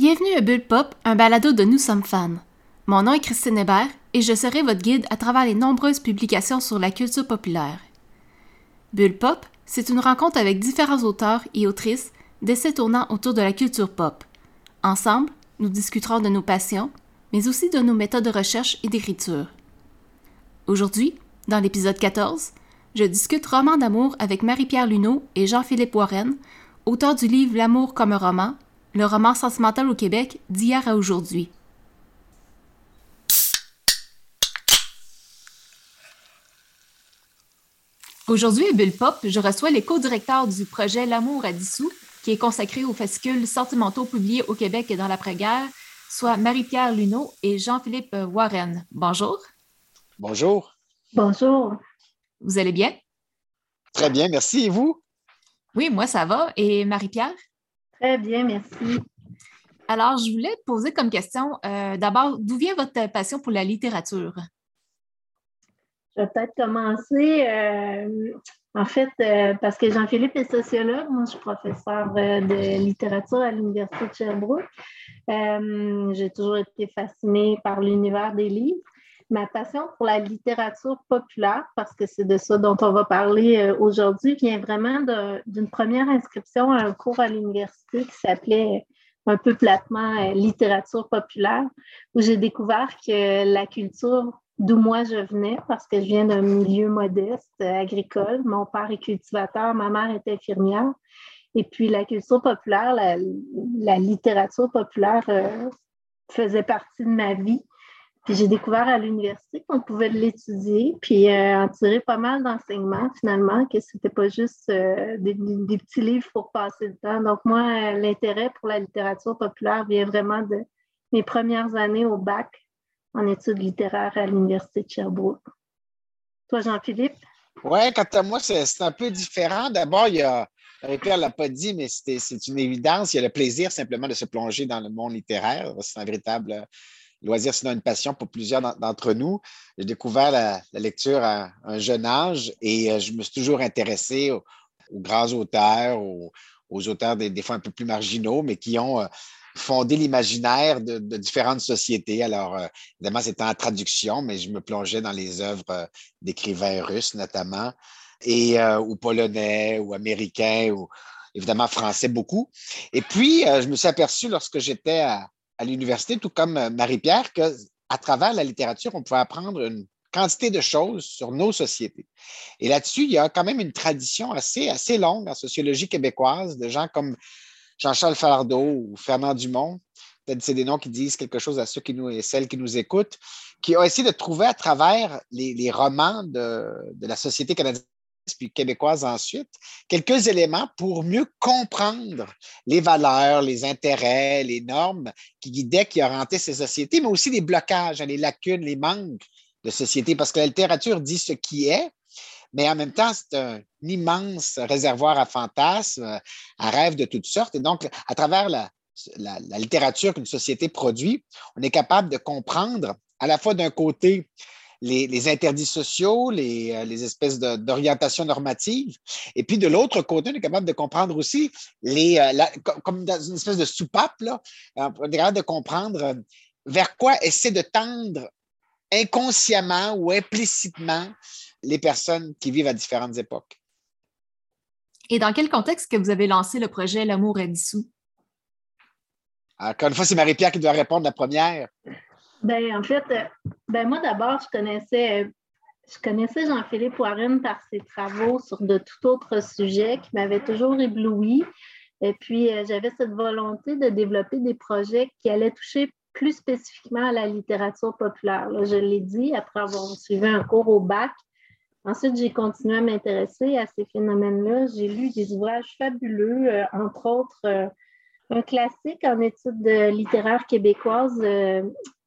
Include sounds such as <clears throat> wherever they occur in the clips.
Bienvenue à Bulle Pop, un balado de Nous sommes fans. Mon nom est Christine Hébert et je serai votre guide à travers les nombreuses publications sur la culture populaire. Bulle Pop, c'est une rencontre avec différents auteurs et autrices d'essais tournant autour de la culture pop. Ensemble, nous discuterons de nos passions, mais aussi de nos méthodes de recherche et d'écriture. Aujourd'hui, dans l'épisode 14, je discute roman d'amour avec Marie-Pierre Luneau et Jean-Philippe Warren, auteurs du livre L'amour comme un roman, le roman sentimental au Québec d'hier à aujourd'hui. Aujourd'hui, à Bulle Pop, je reçois les co-directeurs du projet L'amour à dissous, qui est consacré aux fascicules sentimentaux publiés au Québec et dans l'après-guerre, soit Marie-Pierre Luneau et Jean-Philippe Warren. Bonjour. Bonjour. Bonjour. Vous allez bien? Très bien, merci. Et vous? Oui, moi, ça va. Et Marie-Pierre? Très bien, merci. Alors, je voulais te poser comme question, euh, d'abord, d'où vient votre passion pour la littérature? Je vais peut-être commencer, euh, en fait, euh, parce que Jean-Philippe est sociologue, moi je suis professeur de littérature à l'Université de Sherbrooke. J'ai toujours été fascinée par l'univers des livres ma passion pour la littérature populaire, parce que c'est de ça dont on va parler euh, aujourd'hui, vient vraiment d'une première inscription à un cours à l'université qui s'appelait un peu platement euh, littérature populaire, où j'ai découvert que la culture d'où moi je venais, parce que je viens d'un milieu modeste, euh, agricole. Mon père est cultivateur, ma mère est infirmière. Et puis la culture populaire, la, littérature populaire faisait partie de ma vie. J'ai découvert à l'université qu'on pouvait l'étudier, puis euh, en tirer pas mal d'enseignements finalement, que c'était pas juste euh, des, petits livres pour passer le temps. Donc moi, euh, l'intérêt pour la littérature populaire vient vraiment de mes premières années au bac en études littéraires à l'université de Sherbrooke. Toi, Jean-Philippe? Oui, quant à moi, c'est un peu différent. D'abord, il y a, Pierre ne l'a pas dit, mais c'est une évidence. Il y a le plaisir simplement de se plonger dans le monde littéraire. C'est un véritable loisir, sinon une passion pour plusieurs d'entre nous. J'ai découvert la, lecture à un jeune âge et euh, je me suis toujours intéressé aux, grands auteurs, aux, auteurs des, fois un peu plus marginaux, mais qui ont euh, fondé l'imaginaire de, différentes sociétés. Alors, euh, évidemment, c'était en traduction, mais je me plongeais dans les œuvres d'écrivains russes notamment, et, ou polonais, ou américains, ou évidemment français beaucoup. Et puis, je me suis aperçu lorsque j'étais à, à l'université, tout comme euh, Marie-Pierre, qu'à travers la littérature, on pouvait apprendre une quantité de choses sur nos sociétés. Et là-dessus, il y a quand même une tradition assez, assez longue en sociologie québécoise de gens comme Jean-Charles Falardeau ou Fernand Dumont. Peut-être c'est des noms qui disent quelque chose à ceux qui nous et celles qui nous écoutent, qui ont essayé de trouver à travers les, romans de, de la société canadienne puis québécoise ensuite, quelques éléments pour mieux comprendre les valeurs, les intérêts, les normes qui guidaient, qui orientaient ces sociétés, mais aussi les blocages, les lacunes, les manques de société, parce que la littérature dit ce qui est, mais en même temps, c'est un immense réservoir à fantasmes, à rêves de toutes sortes. Et donc, à travers la, la littérature qu'une société produit, on est capable de comprendre à la fois d'un côté les, interdits sociaux, les, euh, espèces d'orientation normative. Et puis de l'autre côté, on est capable de comprendre aussi, les, euh, comme dans une espèce de soupape, là, euh, on est capable de comprendre vers quoi essaie de tendre inconsciemment ou implicitement les personnes qui vivent à différentes époques. Et dans quel contexte que vous avez lancé le projet L'amour est dissous? Encore une fois, c'est Marie-Pierre qui doit répondre la première. Ben, en fait, euh, ben moi d'abord, je connaissais, je connaissais Jean-Philippe Warren par ses travaux sur de tout autres sujets qui m'avaient toujours ébloui. Et puis, euh, j'avais cette volonté de développer des projets qui allaient toucher plus spécifiquement à la littérature populaire. je l'ai dit après avoir suivi un cours au bac. Ensuite, j'ai continué à m'intéresser à ces phénomènes-là. J'ai lu des ouvrages fabuleux, euh, entre autres un classique en études littéraires québécoises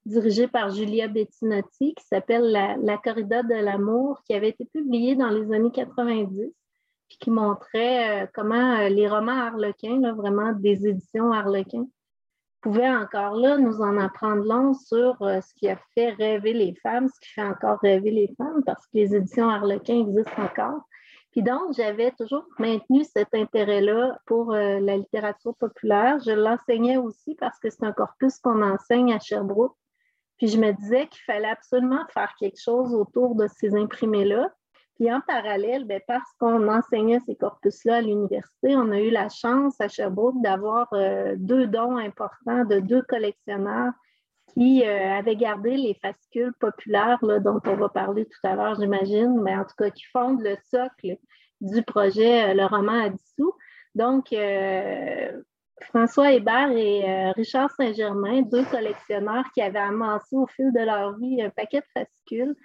dirigée par Julia Bettinotti qui s'appelle la, corrida de l'amour, qui avait été publiée dans les années 90, puis qui montrait euh, comment euh, les romans harlequins, vraiment des éditions harlequins, pouvaient encore là nous en apprendre long sur euh, ce qui a fait rêver les femmes, ce qui fait encore rêver les femmes, parce que les éditions harlequins existent encore. Puis donc, j'avais toujours maintenu cet intérêt-là pour la littérature populaire. Je l'enseignais aussi parce que c'est un corpus qu'on enseigne à Sherbrooke. Puis je me disais qu'il fallait absolument faire quelque chose autour de ces imprimés-là. Puis en parallèle, bien, parce qu'on enseignait ces corpus-là à l'université, on a eu la chance à Sherbrooke d'avoir euh, deux dons importants de deux collectionneurs qui euh, avaient gardé les fascicules populaires dont on va parler tout à l'heure, j'imagine, mais en tout cas qui fondent le socle du projet euh, Le roman à dissous. Donc, François Hébert et Richard Saint-Germain, deux collectionneurs qui avaient amassé au fil de leur vie un paquet de fascicules,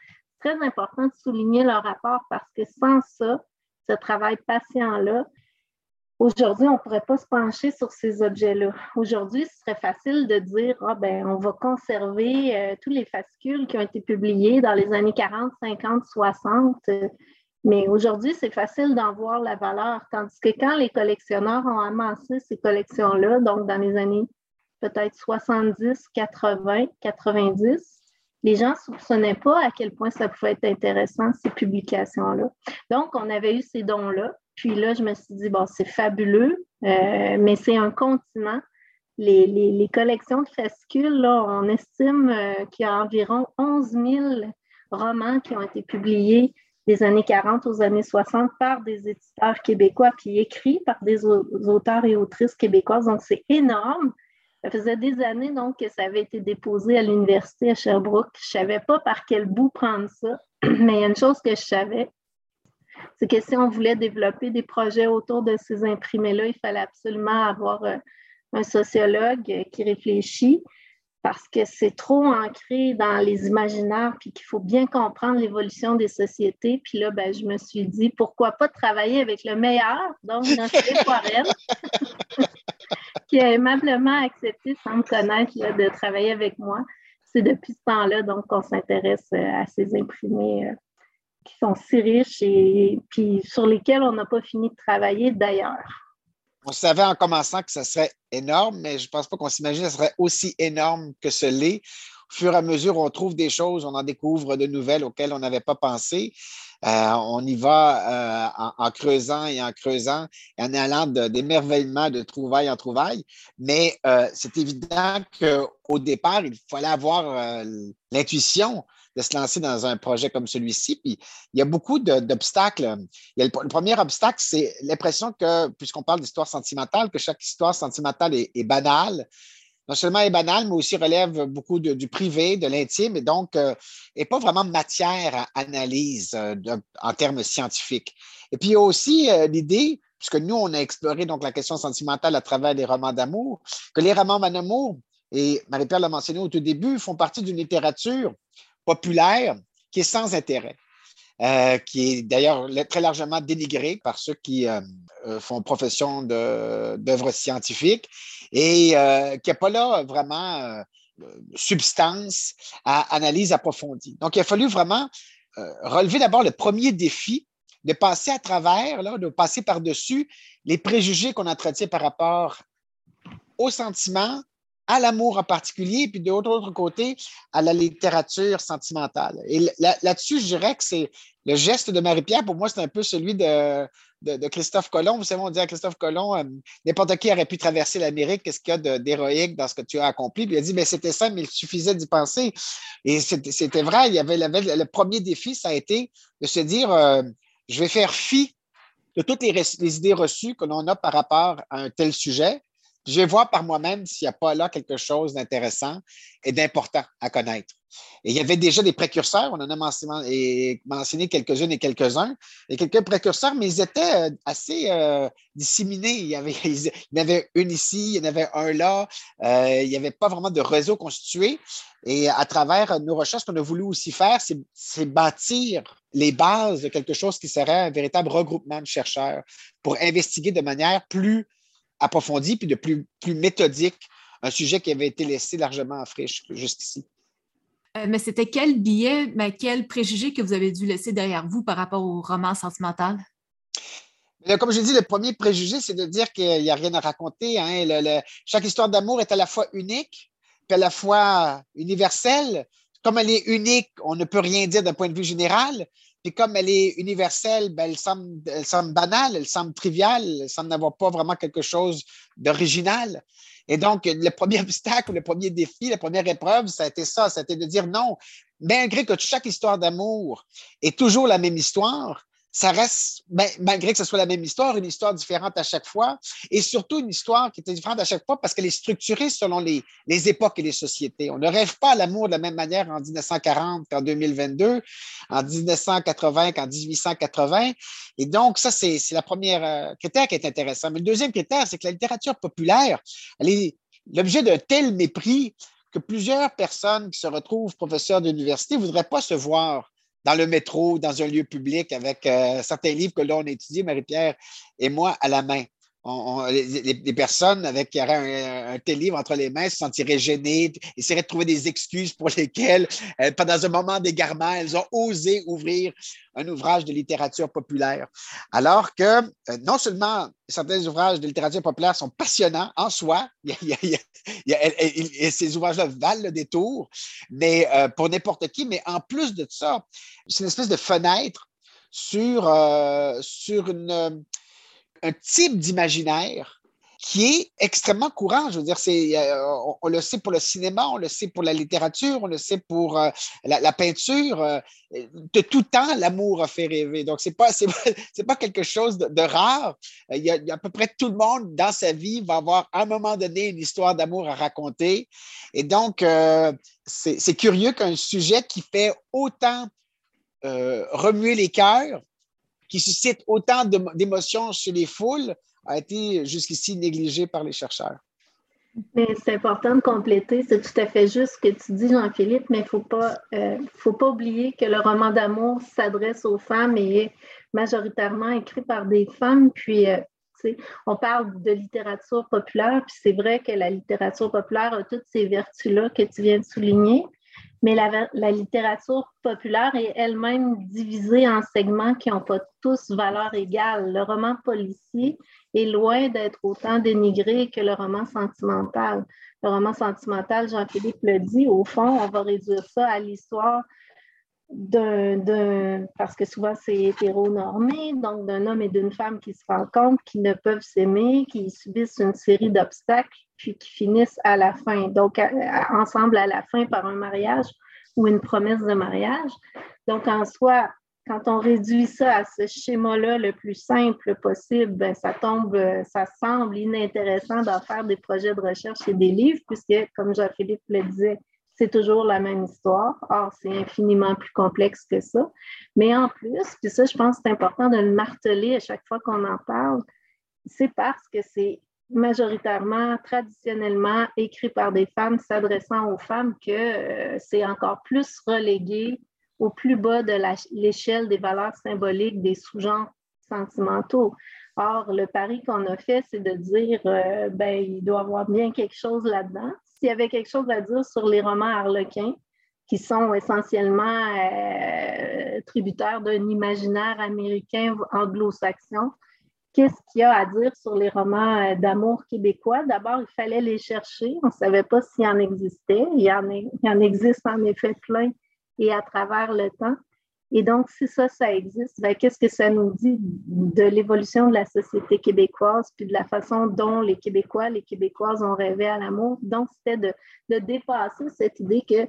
très important de souligner leur rapport parce que sans ça, ce travail patient-là, aujourd'hui, on ne pourrait pas se pencher sur ces objets-là. Aujourd'hui, ce serait facile de dire ah, ben, on va conserver euh, tous les fascicules qui ont été publiés dans les années 40, 50, 60. Mais aujourd'hui, c'est facile d'en voir la valeur. Tandis que quand les collectionneurs ont amassé ces collections-là, donc dans les années peut-être 70, 80, 90, les gens ne soupçonnaient pas à quel point ça pouvait être intéressant, ces publications-là. Donc, on avait eu ces dons-là. Puis là, je me suis dit, bon, c'est fabuleux, euh, mais c'est un continent. Les, collections de fascicules, là, on estime euh, qu'il y a environ 11 000 romans qui ont été publiés des années 40 aux années 60 par des éditeurs québécois, puis écrits par des auteurs et autrices québécoises. Donc, c'est énorme. Ça faisait des années donc que ça avait été déposé à l'université à Sherbrooke. Je ne savais pas par quel bout prendre ça, <clears throat> mais il y a une chose que je savais, c'est que si on voulait développer des projets autour de ces imprimés-là, il fallait absolument avoir euh, un sociologue qui réfléchit parce que c'est trop ancré dans les imaginaires, puis qu'il faut bien comprendre l'évolution des sociétés. Puis là, ben, je me suis dit, pourquoi pas travailler avec le meilleur, donc Jean-Philippe <laughs> Poirel, <laughs> qui a aimablement accepté, sans me connaître, de travailler avec moi. C'est depuis ce temps-là donc qu'on s'intéresse euh, à ces imprimés euh, qui sont si riches et puis sur lesquels on n'a pas fini de travailler d'ailleurs. On savait en commençant que ça serait énorme, mais je ne pense pas qu'on s'imagine que ce serait aussi énorme que ce l'est. Au fur et à mesure, on trouve des choses, on en découvre de nouvelles auxquelles on n'avait pas pensé. Euh, on y va euh, en, creusant et en creusant et en allant d'émerveillement de, trouvaille en trouvaille. Mais euh, c'est évident qu'au départ, il fallait avoir l'intuition de se lancer dans un projet comme celui-ci. Puis il y a beaucoup d'obstacles. Le, premier obstacle, c'est l'impression que, puisqu'on parle d'histoire sentimentale, que chaque histoire sentimentale est, banale. Non seulement est banale, mais aussi relève beaucoup du privé, de l'intime, et donc n'est pas vraiment matière à analyse euh, en termes scientifiques. Et puis il y a aussi euh, l'idée, puisque nous, on a exploré donc la question sentimentale à travers les romans d'amour, que les romans d'amour, et Marie-Pierre l'a mentionné au tout début, font partie d'une littérature populaire qui est sans intérêt. Euh, qui est d'ailleurs très largement dénigré par ceux qui euh, euh, font profession d'œuvres scientifiques et qui n'a pas là vraiment substance à analyse approfondie. Donc, il a fallu vraiment relever d'abord le premier défi de passer à travers, de passer par-dessus les préjugés qu'on entretient par rapport aux sentiments, à l'amour en particulier, puis de l'autre côté, à la littérature sentimentale. Et là-dessus, je dirais que c'est le geste de Marie-Pierre, pour moi, c'est un peu celui de, de, Christophe Colomb. Vous savez, on dit à Christophe Colomb, euh, n'importe qui aurait pu traverser l'Amérique, qu'est-ce qu'il y a d'héroïque dans ce que tu as accompli? Puis il a dit, mais c'était ça, mais il suffisait d'y penser. Et c'était vrai, il y avait, le premier défi, ça a été de se dire, euh, je vais faire fi de toutes les idées reçues que l'on a par rapport à un tel sujet je vais voir par moi-même s'il n'y a pas là quelque chose d'intéressant et d'important à connaître. Et il y avait déjà des précurseurs, on en a mentionné, quelques-unes et quelques-uns, et quelques précurseurs, mais ils étaient euh, assez euh, disséminés. Il y, avait, <laughs> il y en avait une ici, il y en avait un là, euh, il n'y avait pas vraiment de réseau constitué. Et à travers nos recherches, ce qu'on a voulu aussi faire, c'est bâtir les bases de quelque chose qui serait un véritable regroupement de chercheurs pour investiguer de manière plus approfondi puis de plus, plus méthodique, un sujet qui avait été laissé largement en friche jusqu'ici. Euh, mais c'était quel billet, mais quel préjugé que vous avez dû laisser derrière vous par rapport au roman sentimental? Comme je dis, le premier préjugé, c'est de dire qu'il n'y a rien à raconter. Hein. chaque histoire d'amour est à la fois unique, puis à la fois universelle. Comme elle est unique, on ne peut rien dire d'un point de vue général. Puis comme elle est universelle, ben, elle, semble, banale, elle semble triviale, elle semble n'avoir pas vraiment quelque chose d'original. Et donc, le premier <laughs> obstacle, le premier défi, la première épreuve, ça a été ça, été de dire non, malgré que chaque histoire d'amour est toujours la même histoire, ça reste, ben, malgré que ce soit la même histoire, une histoire différente à chaque fois, et surtout une histoire qui est différente à chaque fois parce qu'elle est structurée selon les, époques et les sociétés. On ne rêve pas l'amour de la même manière en 1940 qu'en 2022, en 1980 qu'en 1880. Et donc, ça, c'est la première euh, critère qui est intéressant. Mais le deuxième critère, c'est que la littérature populaire, elle est l'objet d'un tel mépris que plusieurs personnes qui se retrouvent professeurs d'université ne voudraient pas se voir dans le métro, dans un lieu public, avec euh, certains livres que l'on étudie, Marie-Pierre et moi, à la main. Les, personnes avec qui auraient un, tel livre entre les mains se sentiraient gênées, essaieraient de trouver des excuses pour lesquelles, euh, pendant un moment d'égarement, elles ont osé ouvrir un ouvrage de littérature populaire. Alors que euh, non seulement certains ouvrages de littérature populaire sont passionnants en soi, <laughs> ces ouvrages-là valent le détour, mais euh, pour n'importe qui, mais en plus de ça, c'est une espèce de fenêtre sur, euh, sur une, un type d'imaginaire qui est extrêmement courant. Je veux dire, euh, on, le sait pour le cinéma, on le sait pour la littérature, on le sait pour euh, la, peinture. Euh, de tout temps, l'amour a fait rêver. Donc, c'est pas, <laughs> c'est, pas quelque chose de, rare. Il y, a, à peu près tout le monde dans sa vie va avoir à un moment donné une histoire d'amour à raconter. Et donc, c'est, c'est curieux qu'un sujet qui fait autant remuer les cœurs, qui suscite autant d'émotions chez les foules, a été jusqu'ici négligé par les chercheurs. Mais c'est important de compléter, c'est tout à fait juste ce que tu dis, Jean-Philippe, mais il ne faut, pas, euh, faut pas oublier que le roman d'amour s'adresse aux femmes et est majoritairement écrit par des femmes. Puis, euh, on parle de littérature populaire, puis c'est vrai que la littérature populaire a toutes ces vertus-là que tu viens de souligner, mais la, littérature populaire est elle-même divisée en segments qui n'ont pas tous valeur égale. Le roman policier est loin d'être autant dénigré que le roman sentimental. Le roman sentimental, Jean-Philippe le dit, au fond, on va réduire ça à l'histoire d'un, parce que souvent c'est hétéronormé, donc d'un homme et d'une femme qui se rencontrent, qui ne peuvent s'aimer, qui subissent une série d'obstacles, puis qui finissent à la fin, donc ensemble à la fin par un mariage ou une promesse de mariage. Donc en soi, quand on réduit ça à ce schéma-là le plus simple possible, ben, ça tombe, euh, ça semble inintéressant d'en faire des projets de recherche et des livres, puisque, comme Jean-Philippe le disait, c'est toujours la même histoire. Or, c'est infiniment plus complexe que ça. Mais en plus, puis ça, je pense que c'est important de le marteler à chaque fois qu'on en parle, c'est parce que c'est majoritairement, traditionnellement écrit par des femmes s'adressant aux femmes que euh, c'est encore plus relégué au plus bas de l'échelle des valeurs symboliques des sous-genres sentimentaux. Or, le pari qu'on a fait, c'est de dire, euh, ben, il doit y avoir bien quelque chose là-dedans. S'il y avait quelque chose à dire sur les romans harlequins, qui sont essentiellement euh, tributaires d'un imaginaire américain anglo-saxon, qu'est-ce qu'il y a à dire sur les romans euh, d'amour québécois? D'abord, il fallait les chercher. On ne savait pas s'il en existait. Il y en, il en existe en effet plein et à travers le temps. Et donc, si ça, ça existe, ben, qu'est-ce que ça nous dit de l'évolution de la société québécoise, puis de la façon dont les Québécois, les Québécoises ont rêvé à l'amour? Donc, c'était de, de, dépasser cette idée que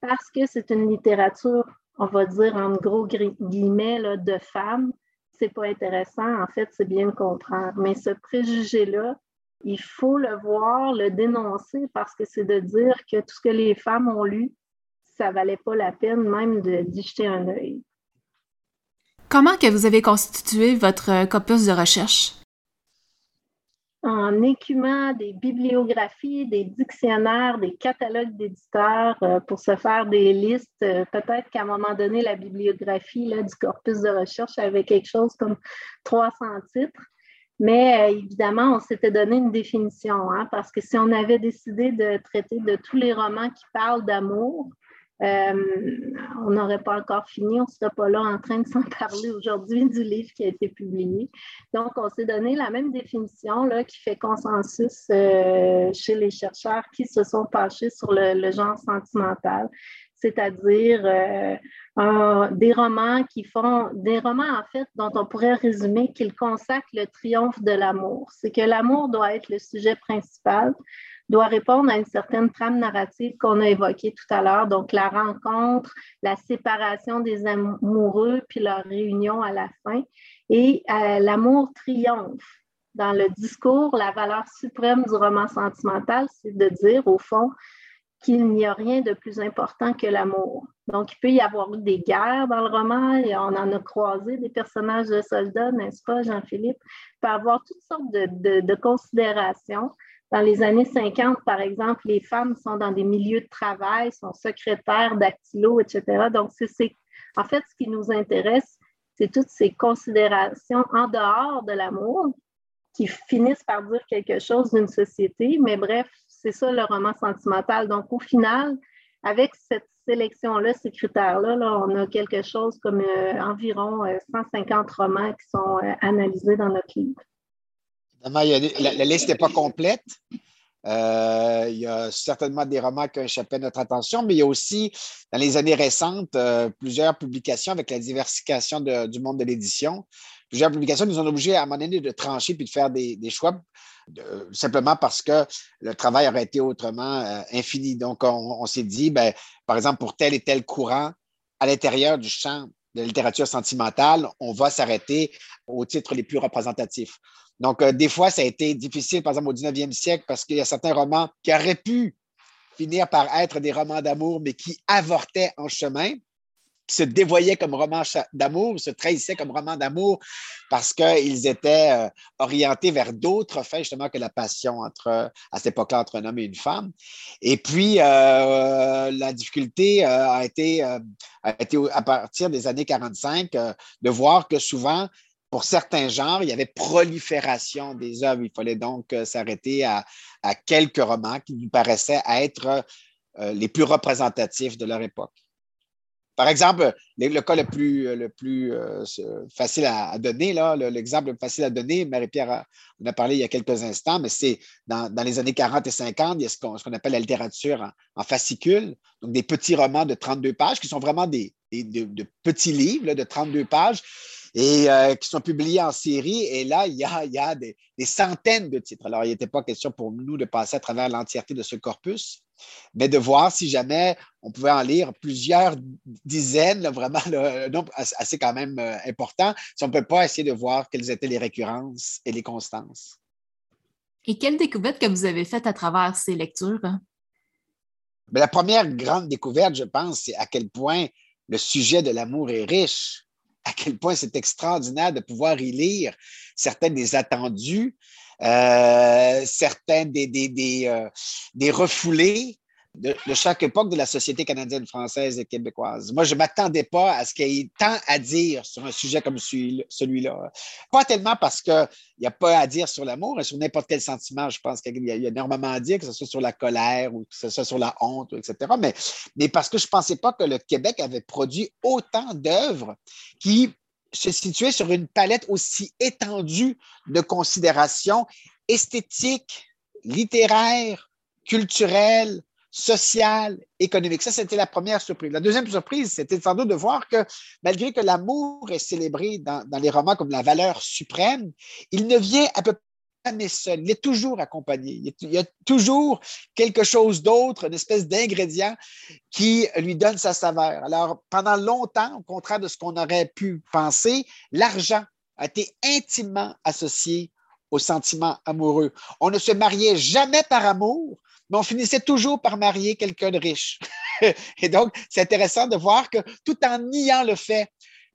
parce que c'est une littérature, on va dire en gros guillemets, de femmes, c'est pas intéressant. En fait, c'est bien le contraire. Mais ce préjugé-là, il faut le voir, le dénoncer parce que c'est de dire que tout ce que les femmes ont lu, ça valait pas la peine même d'y jeter un œil. Comment que vous avez constitué votre euh, corpus de recherche? En écumant des bibliographies, des dictionnaires, des catalogues d'éditeurs euh, pour se faire des listes. Euh, peut-être qu'à un moment donné, la bibliographie là, du corpus de recherche avait quelque chose comme 300 titres. Mais évidemment, on s'était donné une définition, hein, parce que si on avait décidé de traiter de tous les romans qui parlent d'amour, on n'aurait pas encore fini, on ne serait pas là en train de s'en <laughs> parler aujourd'hui du livre qui a été publié. Donc, on s'est donné la même définition là, qui fait consensus euh, chez les chercheurs qui se sont penchés sur le, genre sentimental. c'est-à-dire euh, des romans qui font, des romans en fait dont on pourrait résumer qu'ils consacrent le triomphe de l'amour. C'est que l'amour doit être le sujet principal, doit répondre à une certaine trame narrative qu'on a évoquée tout à l'heure, donc la rencontre, la séparation des amoureux, puis leur réunion à la fin. Et euh, l'amour triomphe. Dans le discours, la valeur suprême du roman sentimental, c'est de dire, au fond, qu'il n'y a rien de plus important que l'amour. Donc, il peut y avoir eu des guerres dans le roman, et on en a croisé des personnages de soldats, n'est-ce pas, Jean-Philippe? Il peut y avoir toutes sortes de, de, considérations. Dans les années 50, par exemple, les femmes sont dans des milieux de travail, sont secrétaires, dactylo, etc. Donc, en fait ce qui nous intéresse, c'est toutes ces considérations en dehors de l'amour qui finissent par dire quelque chose d'une société. Mais bref, c'est ça le roman sentimental. Donc, au final, avec cette sélection-là, ces critères-là, on a quelque chose comme euh, environ 150 euh, romans qui sont euh, analysés dans notre livre. La, liste n'est pas complète. il y a certainement des romans qui ont échappé à notre attention, mais il y a aussi, dans les années récentes, plusieurs publications avec la diversification du monde de l'édition. Plusieurs publications nous ont obligés à un moment donné de trancher puis de faire des, des choix simplement parce que le travail aurait été autrement euh, infini. Donc, on, s'est dit, ben, par exemple, pour tel et tel courant, à l'intérieur du champ de la littérature sentimentale, on va s'arrêter aux titres les plus représentatifs. Donc, euh, des fois, ça a été difficile, par exemple, au 19e siècle, parce qu'il y a certains romans qui auraient pu finir par être des romans d'amour, mais qui avortaient en chemin qui se dévoyaient comme romans d'amour, se trahissaient comme romans d'amour parce qu'ils étaient euh, orientés vers d'autres faits, justement, que la passion entre, à cette époque-là entre un homme et une femme. Et puis, euh, la difficulté a été, à partir des années 45, de voir que souvent, pour certains genres, il y avait prolifération des œuvres. Il fallait donc s'arrêter à, quelques romans qui nous paraissaient être les plus représentatifs de leur époque. Par exemple, le, cas le plus, le euh, facile à, donner, l'exemple facile à donner, Marie-Pierre en a parlé il y a quelques instants, mais c'est dans, les années 40 et 50, il y a ce qu'on, appelle la littérature en, fascicule, donc des petits romans de 32 pages qui sont vraiment des, de, petits livres de 32 pages et euh, qui sont publiés en série. Et là, il y a, des, centaines de titres. Alors, il n'était pas question pour nous de passer à travers l'entièreté de ce corpus, mais de voir si jamais on pouvait en lire plusieurs dizaines, vraiment un nombre assez quand même euh, important, si on ne peut pas essayer de voir quelles étaient les récurrences et les constances. Et quelle découverte que vous avez faite à travers ces lectures? Ben, la première grande découverte, je pense, c'est à quel point le sujet de l'amour est riche, à quel point c'est extraordinaire de pouvoir y lire certains des attendus, euh, certains des, des, des, euh, des refoulés de, chaque époque de la société canadienne, française et québécoise. Moi, je ne m'attendais pas à ce qu'il y ait tant à dire sur un sujet comme celui-là. Pas tellement parce qu'il n'y a pas à dire sur l'amour, mais sur n'importe quel sentiment. Je pense qu'il y, a énormément à dire, que ce soit sur la colère ou que ce soit sur la honte, etc. Mais, mais parce que je ne pensais pas que le Québec avait produit autant d'œuvres qui se situaient sur une palette aussi étendue de considérations esthétiques, littéraires, culturelles, social, économique. Ça, c'était la première surprise. La deuxième surprise, c'était sans doute de voir que malgré que l'amour est célébré dans, les romans comme la valeur suprême, il ne vient à peu près jamais seul. Il est toujours accompagné. Il y a toujours quelque chose d'autre, une espèce d'ingrédient qui lui donne sa saveur. Alors, pendant longtemps, au contraire de ce qu'on aurait pu penser, l'argent a été intimement associé au sentiment amoureux. On ne se mariait jamais par amour, mais on finissait toujours par marier quelqu'un de riche. <laughs> Et donc, c'est intéressant de voir que tout en niant le fait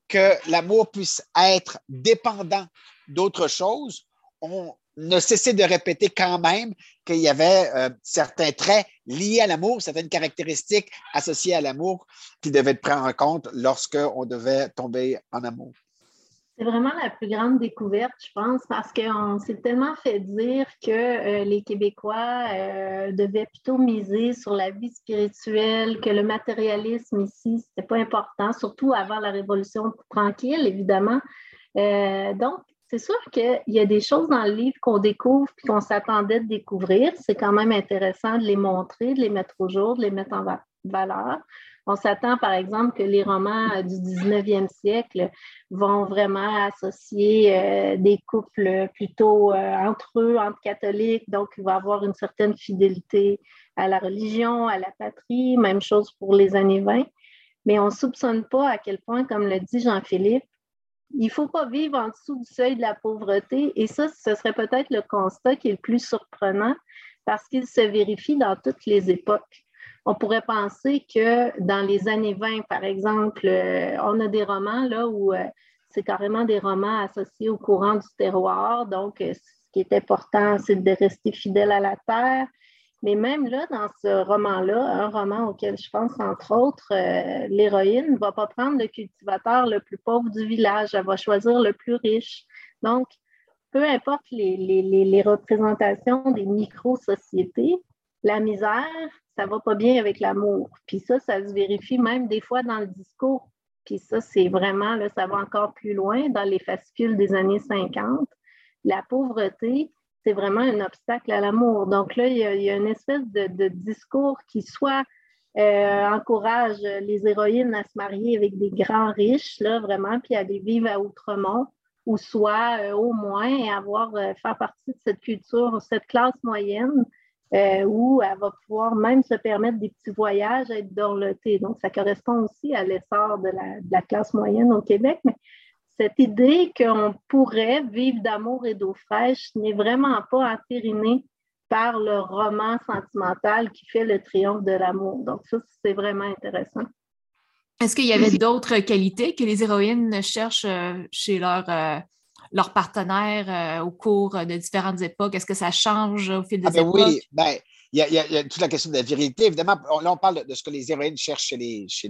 que l'amour puisse être dépendant d'autre chose, on ne cessait de répéter quand même qu'il y avait euh, certains traits liés à l'amour, certaines caractéristiques associées à l'amour qui devaient être prises en compte lorsqu'on devait tomber en amour. C'est vraiment la plus grande découverte, je pense, parce qu'on s'est tellement fait dire que euh, les Québécois euh, devaient plutôt miser sur la vie spirituelle, que le matérialisme ici, c'était pas important, surtout avant la Révolution tranquille, évidemment. Euh, donc, c'est sûr qu'il y a des choses dans le livre qu'on découvre et qu'on s'attendait de découvrir. C'est quand même intéressant de les montrer, de les mettre au jour, de les mettre en valeur. On s'attend, par exemple, que les romans euh, du 19e siècle vont vraiment associer euh, des couples plutôt euh, entre eux, entre catholiques, donc il va avoir une certaine fidélité à la religion, à la patrie, même chose pour les années 20. Mais on ne soupçonne pas à quel point, comme le dit Jean-Philippe, il ne faut pas vivre en dessous du seuil de la pauvreté. Et ça, ce serait peut-être le constat qui est le plus surprenant parce qu'il se vérifie dans toutes les époques. On pourrait penser que dans les années 20, par exemple, euh, on a des romans là où euh, c'est carrément des romans associés au courant du terroir. Donc, euh, ce qui est important, c'est de rester fidèle à la terre. Mais même là, dans ce roman-là, un roman auquel je pense, entre autres, l'héroïne ne va pas prendre le cultivateur le plus pauvre du village, elle va choisir le plus riche. Donc, peu importe les, les représentations des micro-sociétés, la misère, ça va pas bien avec l'amour. Puis ça, ça se vérifie même des fois dans le discours. Puis ça, c'est vraiment, là, ça va encore plus loin dans les fascicules des années 50. La pauvreté, c'est vraiment un obstacle à l'amour. Donc là, il y, a, une espèce de, discours qui soit euh, encourage les héroïnes à se marier avec des grands riches, là, vraiment, puis à aller vivre à Outremont, ou soit euh, au moins avoir, euh, faire partie de cette culture, cette classe moyenne euh, où elle va pouvoir même se permettre des petits voyages, être dorlotée. Donc, ça correspond aussi à l'essor de la, classe moyenne au Québec. Mais cette idée qu'on pourrait vivre d'amour et d'eau fraîche n'est vraiment pas entérinée par le roman sentimental qui fait le triomphe de l'amour. Donc, ça, c'est vraiment intéressant. Est-ce qu'il y avait d'autres qualités que les héroïnes cherchent euh, chez leur, euh, leurs partenaires euh, au cours de différentes époques? Est-ce que ça change au fil des ah ben époques? Oui, ben, il y, a, toute la question de la virilité. Évidemment, là, on parle de ce que les héroïnes cherchent chez, les, chez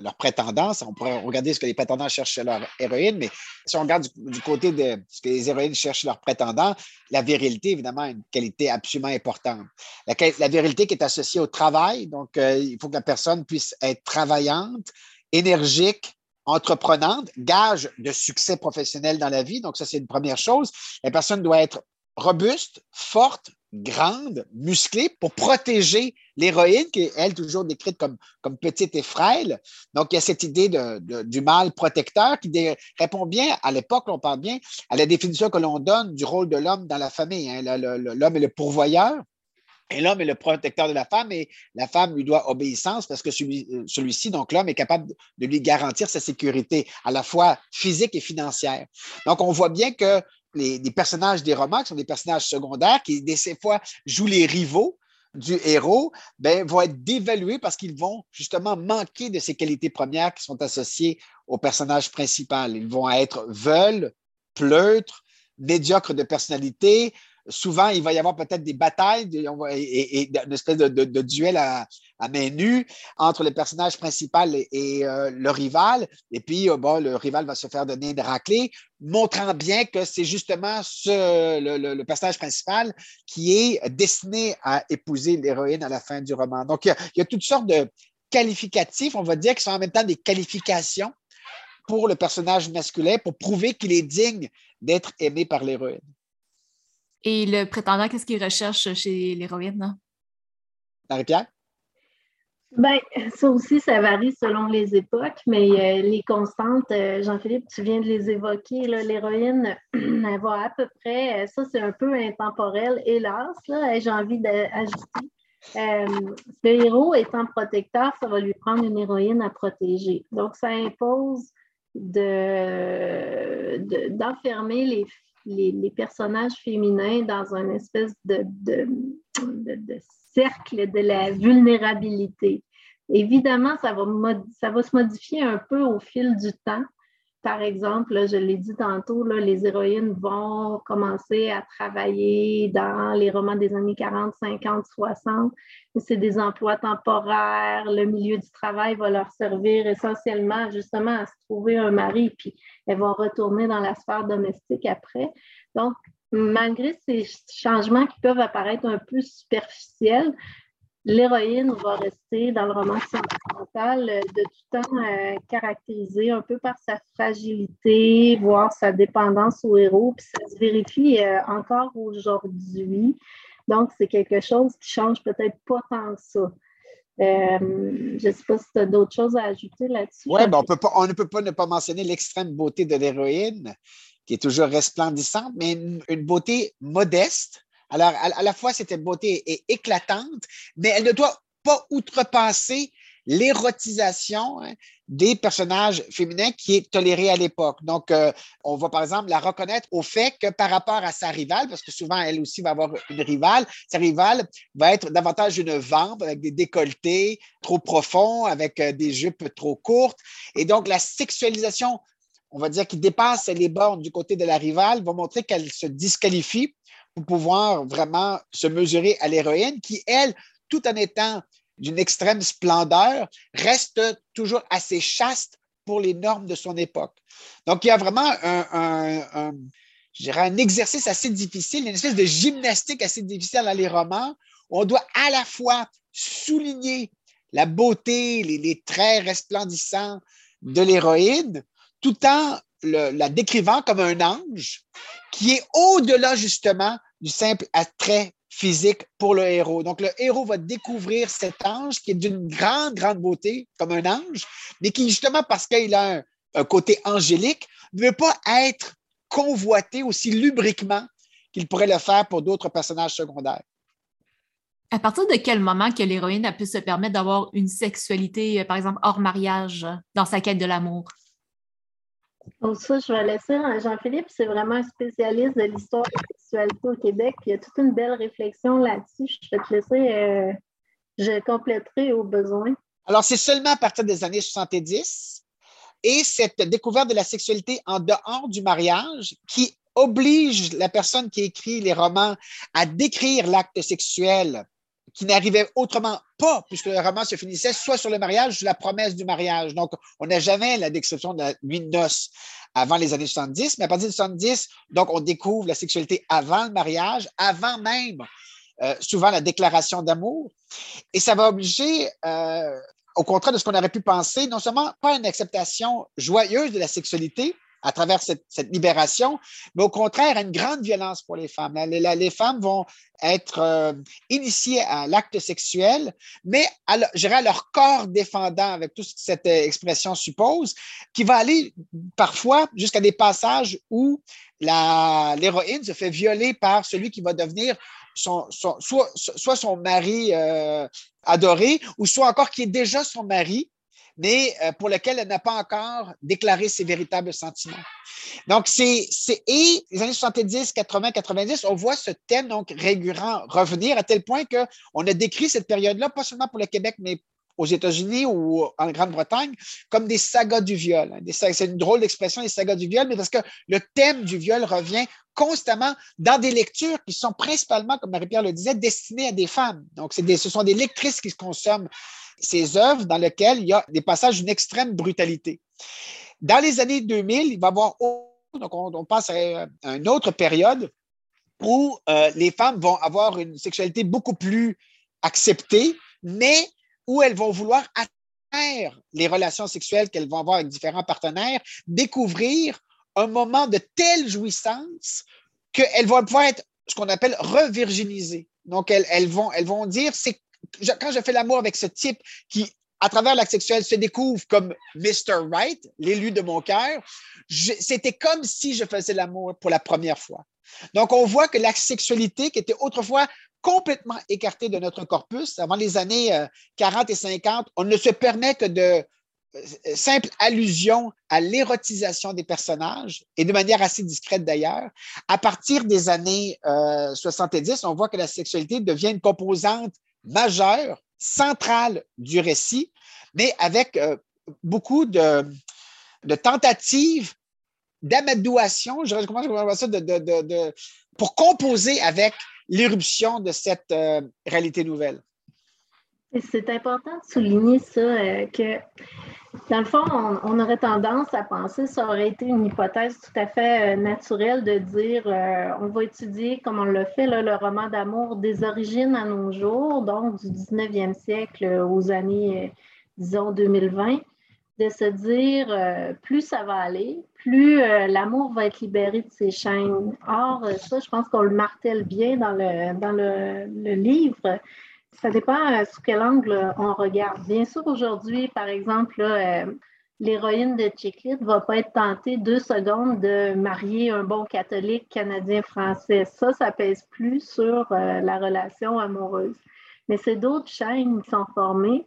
leurs prétendants. On pourrait regarder ce que les prétendants cherchent chez leurs héroïnes, mais si on regarde du, côté de ce que les héroïnes cherchent chez leurs prétendants, la virilité, évidemment, est une qualité absolument importante. La, la virilité qui est associée au travail, donc euh, il faut que la personne puisse être travaillante, énergique, entreprenante, gage de succès professionnel dans la vie. Donc, ça, c'est une première chose. La personne doit être robuste, forte, grande, musclée pour protéger l'héroïne, qui est, elle, toujours décrite comme, comme petite et frêle. Donc, il y a cette idée de, du mâle protecteur qui répond bien, à l'époque, on parle bien, à la définition que l'on donne du rôle de l'homme dans la famille. Hein. L'homme est le pourvoyeur, l'homme est le protecteur de la femme et la femme lui doit obéissance parce que euh, celui-ci, donc l'homme, est capable de lui garantir sa sécurité à la fois physique et financière. Donc, on voit bien que les, personnages des romans, qui sont des personnages secondaires, qui des fois jouent les rivaux du héros, ben, vont être dévalués parce qu'ils vont justement manquer de ces qualités premières qui sont associées au personnage principal. Ils vont être veules, pleutres, médiocres de personnalité, souvent, il va y avoir peut-être des batailles et, une espèce de, duel à, main nue entre le personnage principal et, euh, le rival. Et puis, euh, le rival va se faire donner des raclées, montrant bien que c'est justement le, personnage principal qui est destiné à épouser l'héroïne à la fin du roman. Donc, il y, a, toutes sortes de qualificatifs, on va dire, qui sont en même temps des qualifications pour le personnage masculin pour prouver qu'il est digne d'être aimé par l'héroïne. Et le prétendant, qu'est-ce qu'il recherche chez l'héroïne? Marie-Pierre? Bien, ça aussi, ça varie selon les époques, mais euh, les constantes, euh, Jean-Philippe, tu viens de les évoquer. L'héroïne, elle va à peu près, euh, ça c'est un peu intemporel, hélas, j'ai envie d'ajouter. le héros étant protecteur, ça va lui prendre une héroïne à protéger. Donc, ça impose d'enfermer de, d'enfermer les les, personnages féminins dans un espèce de, cercle de la vulnérabilité. Évidemment, ça va, ça va se modifier un peu au fil du temps. Par exemple, je l'ai dit tantôt, les héroïnes vont commencer à travailler dans les romans des années 40, 50, 60. C'est des emplois temporaires. Le milieu du travail va leur servir essentiellement justement à se trouver un mari, puis elles vont retourner dans la sphère domestique après. Donc, malgré ces changements qui peuvent apparaître un peu superficiels, l'héroïne va rester dans le roman sentimental de tout temps caractérisée un peu par sa fragilité, voire sa dépendance au héros, puis ça se vérifie encore aujourd'hui. Donc, c'est quelque chose qui change peut-être pas tant que ça. Euh, je ne sais pas si tu as d'autres choses à ajouter là-dessus. Oui, ben on, on ne peut pas ne pas mentionner l'extrême beauté de l'héroïne, qui est toujours resplendissante, mais une, beauté modeste. Alors, à, la fois, cette beauté est éclatante, mais elle ne doit pas outrepasser l'érotisation hein, des personnages féminins qui est tolérée à l'époque. Donc, euh, on va par exemple la reconnaître au fait que par rapport à sa rivale, parce que souvent elle aussi va avoir une rivale, sa rivale va être davantage une vampe avec des décolletés trop profonds, avec euh, des jupes trop courtes. Et donc, la sexualisation, on va dire, qui dépasse les bornes du côté de la rivale, va montrer qu'elle se disqualifie pour pouvoir vraiment se mesurer à l'héroïne qui, elle, tout en étant d'une extrême splendeur, reste toujours assez chaste pour les normes de son époque. Donc, il y a vraiment un, un exercice assez difficile, une espèce de gymnastique assez difficile dans les romans. Où on doit à la fois souligner la beauté, les, traits resplendissants de l'héroïne, tout en la décrivant comme un ange qui est au-delà justement du simple attrait physique pour le héros. Donc, le héros va découvrir cet ange qui est d'une grande, grande beauté, comme un ange, mais qui, justement, parce qu'il a un, côté angélique, ne veut pas être convoité aussi lubriquement qu'il pourrait le faire pour d'autres personnages secondaires. À partir de quel moment que l'héroïne a pu se permettre d'avoir une sexualité, euh, par exemple, hors mariage dans sa quête de l'amour? Donc ça, je vais laisser Jean-Philippe, c'est vraiment un spécialiste de l'histoire de la sexualité au Québec. il y a toute une belle réflexion là-dessus. Je vais te laisser, euh, je compléterai au besoin. Alors, c'est seulement à partir des années 70 et cette découverte de la sexualité en dehors du mariage qui oblige la personne qui écrit les romans à décrire l'acte sexuel qui n'arrivait autrement pas, puisque le roman se finissait soit sur le mariage, ou la promesse du mariage. Donc, on n'a jamais la description de la nuit de avant les années 70, mais à partir de 70, donc, on découvre la sexualité avant le mariage, avant même euh, souvent la déclaration d'amour. Et ça va obliger, euh, au contraire de ce qu'on aurait pu penser, non seulement pas une acceptation joyeuse de la sexualité, à travers cette, libération, mais au contraire, une grande violence pour les femmes. Les, femmes vont être euh, initiées à l'acte sexuel, mais à, dirais à leur corps défendant, avec tout ce que cette euh, expression suppose, qui va aller parfois jusqu'à des passages où l'héroïne se fait violer par celui qui va devenir soit, son mari euh, adoré, ou soit encore qui est déjà son mari, mais euh, pour lequel elle n'a pas encore déclaré ses véritables sentiments. Donc, c'est, et les années 70, 80, 90, on voit ce thème donc récurrent revenir à tel point qu'on a décrit cette période-là, pas seulement pour le Québec, mais aux États-Unis ou en Grande-Bretagne, comme des sagas du viol. Hein. c'est une drôle d'expression, les sagas du viol, mais parce que le thème du viol revient constamment dans des lectures qui sont principalement, comme Marie-Pierre le disait, destinées à des femmes. Donc, ce sont des lectrices qui consomment ces œuvres dans lesquelles il y a des passages d'une extrême brutalité. Dans les années 2000, il va y avoir, donc on, passe à une autre période où euh, les femmes vont avoir une sexualité beaucoup plus acceptée, mais où elles vont vouloir atteindre les relations sexuelles qu'elles vont avoir avec différents partenaires, découvrir un moment de telle jouissance qu'elles vont pouvoir être ce qu'on appelle revirginisées. Donc, elles, vont, elles vont dire, c'est quand je fais l'amour avec ce type qui, à travers l'acte sexuel, se découvre comme Mr. Right, l'élu de mon cœur, c'était comme si je faisais l'amour pour la première fois. Donc, on voit que la sexualité, qui était autrefois complètement écartée de notre corpus, avant les années 40 euh, et 50, on ne se permet que de euh, simples allusions à l'érotisation des personnages, et de manière assez discrète d'ailleurs. À partir des années 70, euh, on voit que la sexualité devient une composante majeure, centrale du récit, mais avec euh, beaucoup de, tentatives d'amadouation, je comment ça, de, pour composer avec l'éruption de cette euh, réalité nouvelle. C'est important de souligner ça, euh, que dans le fond, on, aurait tendance à penser, ça aurait été une hypothèse tout à fait euh, naturelle de dire euh, on va étudier, comme on l'a fait, le roman d'amour des origines à nos jours, donc du 19e siècle aux années, disons, 2020, de se dire plus ça va aller, plus l'amour va être libéré de ses chaînes. Or, ça, je pense qu'on le martèle bien dans le, dans le, le livre ça dépend euh, sous quel angle on regarde. Bien sûr, aujourd'hui, par exemple, euh, l'héroïne de Chiclit ne va pas être tentée deux secondes de marier un bon catholique canadien-français. Ça, ça pèse plus sur euh, la relation amoureuse. Mais c'est d'autres chaînes qui sont formées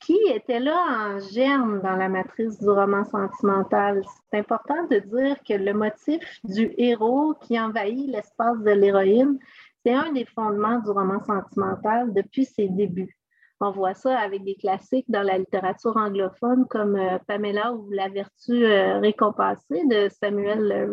qui étaient là en germe dans la matrice du roman sentimental? C'est important de dire que le motif du héros qui envahit l'espace de l'héroïne, c'est un des fondements du roman sentimental depuis ses débuts. On voit ça avec des classiques dans la littérature anglophone comme euh, Pamela ou La vertu euh, récompensée de Samuel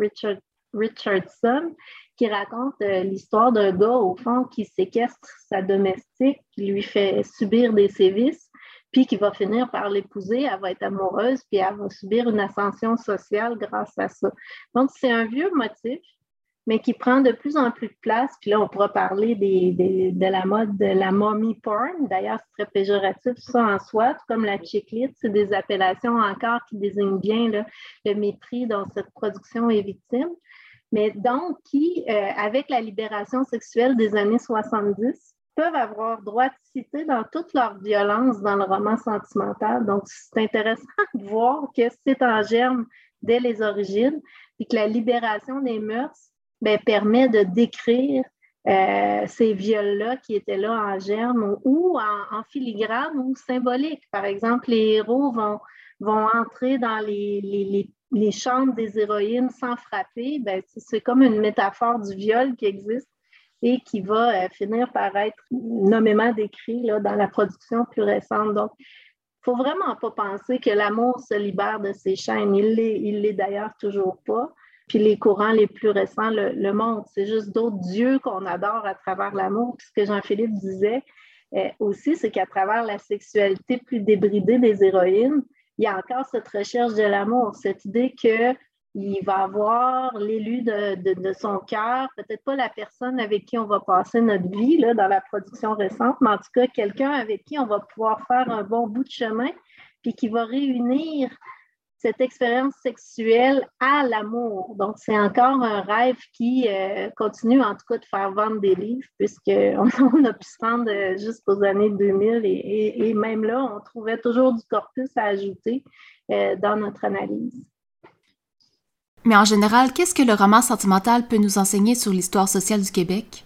Richardson, qui raconte euh, l'histoire d'un gars, au fond, qui séquestre sa domestique, qui lui fait subir des sévices, puis qui va finir par l'épouser, elle va être amoureuse, puis elle va subir une ascension sociale grâce à ça. Donc, c'est un vieux motif mais qui prend de plus en plus de place. Puis là, on pourra parler de la mode de la mommy porn. D'ailleurs, c'est très péjoratif ça en soi, tout comme la chiclite. C'est des appellations encore qui désignent bien le mépris dont cette production est victime. Mais donc, qui, euh, avec la libération sexuelle des années 70, peuvent avoir droit de citer dans toute leur violence dans le roman sentimental. Donc, c'est intéressant <laughs> de voir que c'est en germe dès les origines et que la libération des mœurs ben, permet de décrire euh, ces viols-là qui étaient là en germe ou en, filigrane ou symbolique. Par exemple, les héros vont, vont entrer dans les, les, chambres des héroïnes sans frapper. Ben, c'est comme une métaphore du viol qui existe et qui va euh, finir par être nommément décrit là, dans la production plus récente. Donc, il ne faut vraiment pas penser que l'amour se libère de ses chaînes. Il ne l'est d'ailleurs toujours pas. Puis les courants les plus récents le, le montrent. C'est juste d'autres dieux qu'on adore à travers l'amour. Puis ce que Jean-Philippe disait euh, aussi, c'est qu'à travers la sexualité plus débridée des héroïnes, il y a encore cette recherche de l'amour, cette idée qu'il va avoir l'élu de, son cœur, peut-être pas la personne avec qui on va passer notre vie là, dans la production récente, mais en tout cas quelqu'un avec qui on va pouvoir faire un bon bout de chemin, puis qui va réunir cette expérience sexuelle à l'amour. Donc, c'est encore un rêve qui euh, continue en tout cas de faire vendre des livres, puisqu'on <laughs> on a pu se rendre euh, jusqu'aux années 2000 et, même là, on trouvait toujours du corpus à ajouter euh, dans notre analyse. Mais en général, qu'est-ce que le roman sentimental peut nous enseigner sur l'histoire sociale du Québec?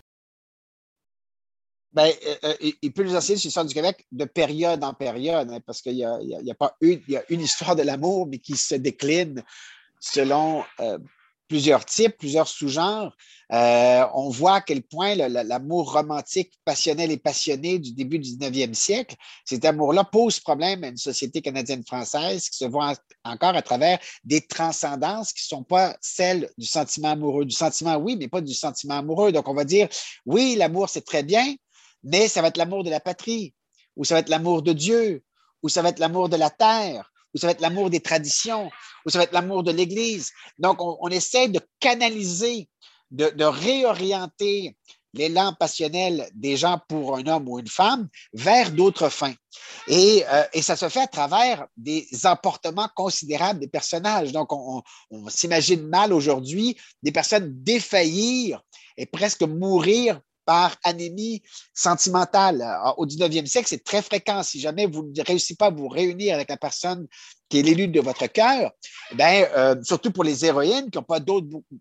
Ben, euh, euh, il peut nous enseigner sur l'histoire du Québec de période en période, hein, parce qu'il n'y a, a, pas une, y a une histoire de l'amour, mais qui se décline selon euh, plusieurs types, plusieurs sous-genres. on voit à quel point l'amour romantique, passionnel et passionné du début du 19e siècle, cet amour-là pose problème à une société canadienne-française qui se voit encore à travers des transcendances qui ne sont pas celles du sentiment amoureux. Du sentiment, oui, mais pas du sentiment amoureux. Donc, on va dire, oui, l'amour, c'est très bien, mais ça va être l'amour de la patrie, ou ça va être l'amour de Dieu, ou ça va être l'amour de la terre, ou ça va être l'amour des traditions, ou ça va être l'amour de l'Église. Donc, on, essaie de canaliser, de, réorienter l'élan passionnel des gens pour un homme ou une femme vers d'autres fins. Et, euh, ça se fait à travers des emportements considérables des personnages. Donc, on, on s'imagine mal aujourd'hui des personnes défaillir et presque mourir par anémie sentimentale. Euh, au 19e siècle, c'est très fréquent. Si jamais vous ne réussissez pas à vous réunir avec la personne qui est l'élu de votre cœur, ben, euh, surtout pour les héroïnes qui n'ont pas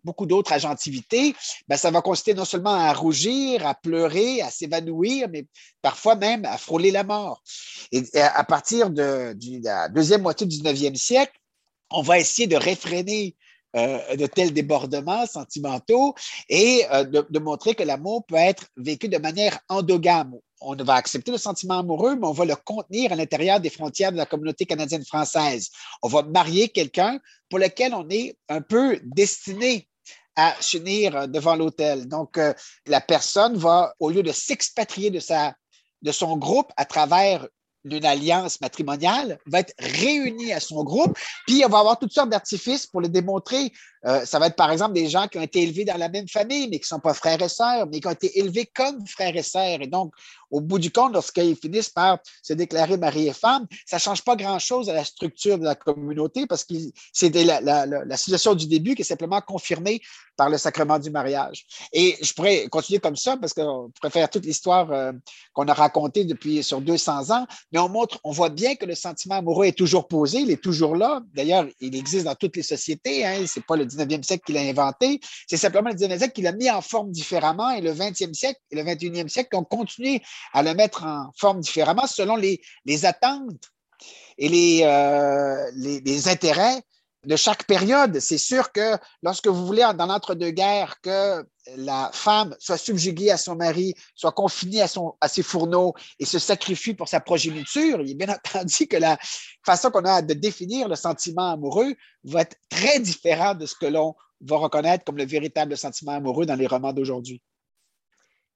beaucoup d'autres agentivité, ben, ça va consister non seulement à rougir, à pleurer, à s'évanouir, mais parfois même à frôler la mort. Et, à partir de, de la deuxième moitié du 19e siècle, on va essayer de réfréner euh, de tels débordements sentimentaux et euh, de, montrer que l'amour peut être vécu de manière endogame. On va accepter le sentiment amoureux, mais on va le contenir à l'intérieur des frontières de la communauté canadienne française. On va marier quelqu'un pour lequel on est un peu destiné à s'unir devant l'autel. Donc, euh, la personne va, au lieu de s'expatrier de sa de son groupe à travers d'une alliance matrimoniale va être réunie à son groupe, puis on va avoir toutes sortes d'artifices pour le démontrer. Euh, ça va être par exemple des gens qui ont été élevés dans la même famille, mais qui ne sont pas frères et sœurs, mais qui ont été élevés comme frères et sœurs. Et donc, au bout du compte, lorsqu'ils finissent par se déclarer mari et femme, ça ne change pas grand-chose à la structure de la communauté parce que c'est la, la, situation du début qui est simplement confirmée par le sacrement du mariage. Et je pourrais continuer comme ça parce qu'on pourrait faire toute l'histoire euh, qu'on a racontée depuis sur 200 ans, mais on montre, on voit bien que le sentiment amoureux est toujours posé, il est toujours là. D'ailleurs, il existe dans toutes les sociétés. Hein, c'est pas le 19e siècle qu'il a inventé, c'est simplement le 19e siècle qu'il a mis en forme différemment et le 20e siècle et le 21e siècle ont continué à le mettre en forme différemment selon les, attentes et les, euh, intérêts de chaque période. C'est sûr que lorsque vous voulez, dans l'entre-deux-guerres, que la femme soit subjuguée à son mari, soit confinée à, ses fourneaux et se sacrifie pour sa progéniture, il est bien <laughs> entendu que la façon qu'on a de définir le sentiment amoureux va être très différente de ce que l'on va reconnaître comme le véritable sentiment amoureux dans les romans d'aujourd'hui.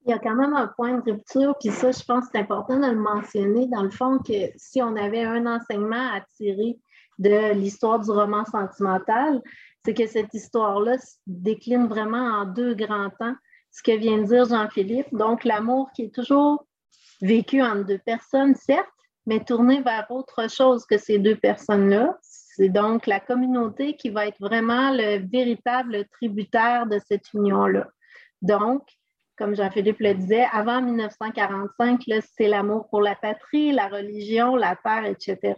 Il y a quand même un point de rupture, puis ça, je pense que c'est important de le mentionner, dans le fond, que si on avait un enseignement à tirer de l'histoire du roman sentimental, c'est que cette histoire-là se décline vraiment en deux grands temps. Ce que vient de dire Jean-Philippe, donc l'amour qui est toujours vécu entre deux personnes, certes, mais tourné vers autre chose que ces deux personnes-là. C'est donc la communauté qui va être vraiment le véritable tributaire de cette union-là. Donc, comme Jean-Philippe le disait, avant 1945, c'est l'amour pour la patrie, la religion, la terre, etc.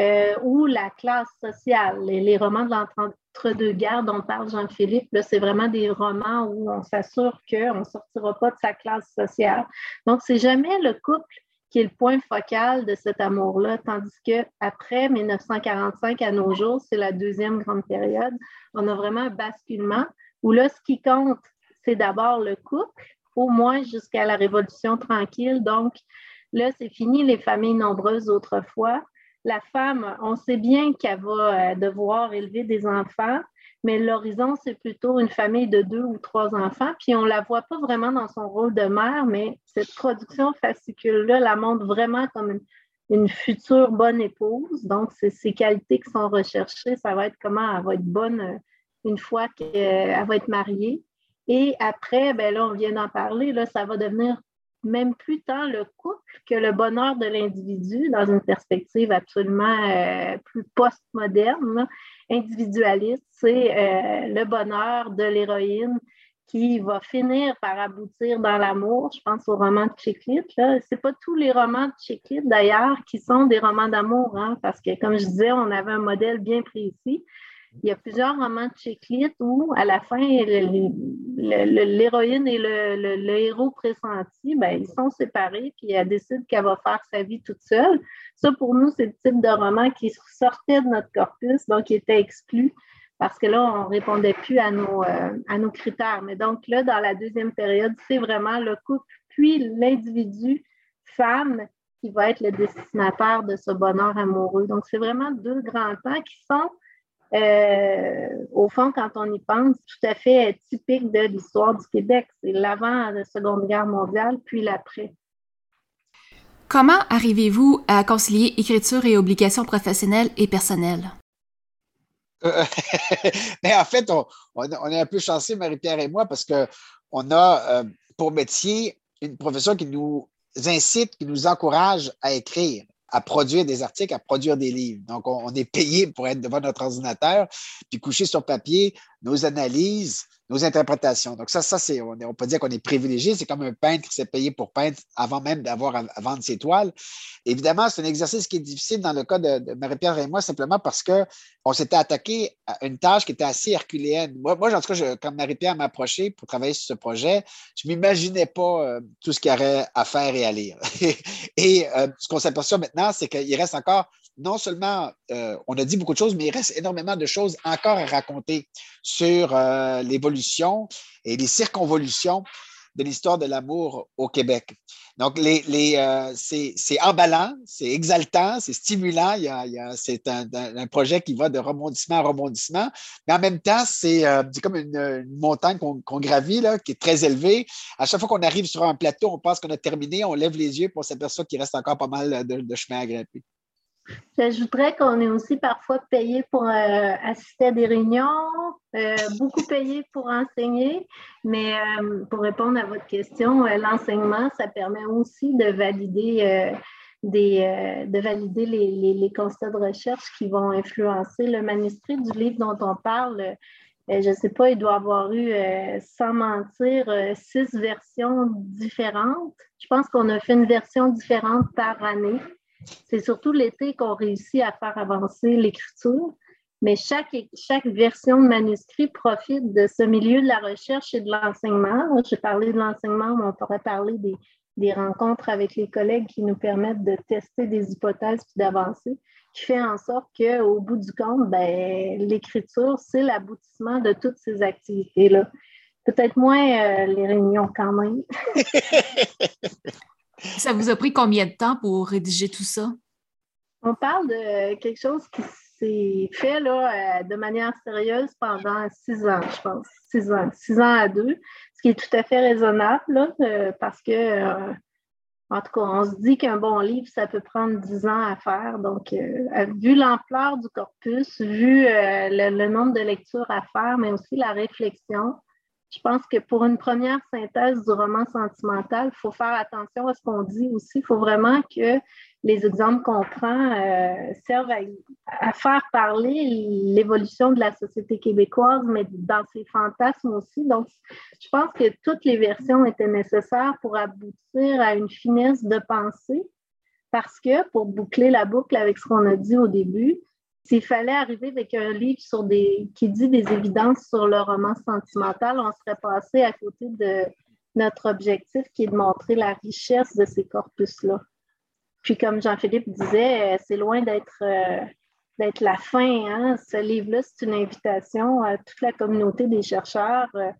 Euh, ou la classe sociale. Les, romans de l'entre-deux-guerres dont parle Jean-Philippe, c'est vraiment des romans où on s'assure qu'on ne sortira pas de sa classe sociale. Donc, c'est jamais le couple qui est le point focal de cet amour-là, tandis qu'après 1945 à nos jours, c'est la deuxième grande période, on a vraiment un basculement où là, ce qui compte, c'est d'abord le couple, au moins jusqu'à la Révolution tranquille. Donc, là, c'est fini les familles nombreuses autrefois. La femme, on sait bien qu'elle va euh, devoir élever des enfants, mais l'horizon, c'est plutôt une famille de deux ou trois enfants. Puis on ne la voit pas vraiment dans son rôle de mère, mais cette production fascicule-là la montre vraiment comme une, future bonne épouse. Donc, c'est ces qualités qui sont recherchées. Ça va être comment elle va être bonne euh, une fois qu'elle va être mariée. Et après, ben là, on vient d'en parler, là, ça va devenir même plus tant le couple que le bonheur de l'individu dans une perspective absolument euh, plus postmoderne, individualiste. C'est euh, le bonheur de l'héroïne qui va finir par aboutir dans l'amour. Je pense au roman de Chiclit. Ce n'est pas tous les romans de Chiclit, d'ailleurs, qui sont des romans d'amour, hein, parce que, comme je disais, on avait un modèle bien précis. Il y a plusieurs romans de Chiclit où, à la fin, l'héroïne et le, héros pressenti, ben, ils sont séparés, puis elle décide qu'elle va faire sa vie toute seule. Ça, pour nous, c'est le type de roman qui sortait de notre corpus, donc qui était exclu parce que là, on ne répondait plus à nos, euh, à nos critères. Mais donc là, dans la deuxième période, c'est vraiment le couple, puis l'individu femme qui va être le destinataire de ce bonheur amoureux. Donc, c'est vraiment deux grands temps qui sont euh, au fond, quand on y pense, tout à fait typique de l'histoire du Québec. C'est l'avant de la Seconde Guerre mondiale, puis l'après. Comment arrivez-vous à concilier écriture et obligations professionnelles et personnelles? Euh, mais <laughs> en fait, on, est un peu chanceux, Marie-Pierre et moi, parce qu'on a euh, pour métier une profession qui nous incite, qui nous encourage à écrire à produire des articles, à produire des livres. Donc, on, est payé pour être devant notre ordinateur, puis coucher sur papier nos analyses, nos interprétations. Donc, ça, ça c'est, on, peut dire qu'on est privilégié. C'est comme un peintre qui s'est payé pour peindre avant même d'avoir à, vendre ses toiles. Évidemment, c'est un exercice qui est difficile dans le cas de, Marie-Pierre et moi, simplement parce qu'on s'était attaqué à une tâche qui était assez herculéenne. Moi, moi en tout cas, quand Marie-Pierre m'a approché pour travailler sur ce projet, je ne m'imaginais pas euh, tout ce qu'il y aurait à faire et à lire. <laughs> et euh, ce qu'on s'aperçoit maintenant, c'est qu'il reste encore non seulement euh, on a dit beaucoup de choses, mais il reste énormément de choses encore à raconter sur euh, l'évolution et les circonvolutions de l'histoire de l'amour au Québec. Donc, euh, c'est emballant, c'est exaltant, c'est stimulant. C'est un, projet qui va de rebondissement à rebondissement, mais en même temps, c'est comme une, montagne qu'on gravit, qui est très élevée. À chaque fois qu'on arrive sur un plateau, on pense qu'on a terminé, on lève les yeux pour s'apercevoir qu'il reste encore pas mal de, de chemin à grimper. J'ajouterais qu'on est aussi parfois payé pour euh, assister à des réunions, euh, beaucoup payé pour enseigner, mais euh, pour répondre à votre question, l'enseignement, ça permet aussi de valider, des, de valider les, les, constats de recherche qui vont influencer le manuscrit du livre dont on parle. je ne sais pas, il doit avoir eu, sans mentir, six versions différentes. Je pense qu'on a fait une version différente par année. C'est surtout l'été qu'on réussit à faire avancer l'écriture, mais chaque, chaque version de manuscrit profite de ce milieu de la recherche et de l'enseignement. J'ai parlé de l'enseignement, mais on pourrait parler des, des, rencontres avec les collègues qui nous permettent de tester des hypothèses puis d'avancer, qui fait en sorte qu'au bout du compte, ben, l'écriture, c'est l'aboutissement de toutes ces activités-là. Peut-être moins euh, les réunions quand même. <laughs> Ça vous a pris combien de temps pour rédiger tout ça? On parle de quelque chose qui s'est fait là, euh, de manière sérieuse pendant six ans, je pense. Six ans. Six ans à deux, ce qui est tout à fait raisonnable là, euh, parce que, euh, en tout cas, on se dit qu'un bon livre, ça peut prendre dix ans à faire. Donc, vu l'ampleur du corpus, vu le, nombre de lectures à faire, mais aussi la réflexion, je pense que pour une première synthèse du roman sentimental, il faut faire attention à ce qu'on dit aussi. Il faut vraiment que les exemples qu'on prend euh, servent à, faire parler l'évolution de la société québécoise, mais dans ses fantasmes aussi. Donc, je pense que toutes les versions étaient nécessaires pour aboutir à une finesse de pensée, parce que pour boucler la boucle avec ce qu'on a dit au début, s'il fallait arriver avec un livre qui dit des évidences sur le roman sentimental, on serait passé à côté de notre objectif qui est de montrer la richesse de ces corpus-là. Puis comme Jean-Philippe disait, euh, c'est loin d'être euh, la fin. Hein. Ce livre-là, c'est une invitation à toute la communauté des chercheurs euh,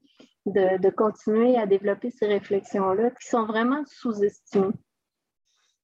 de continuer à développer ces réflexions-là qui sont vraiment sous-estimées.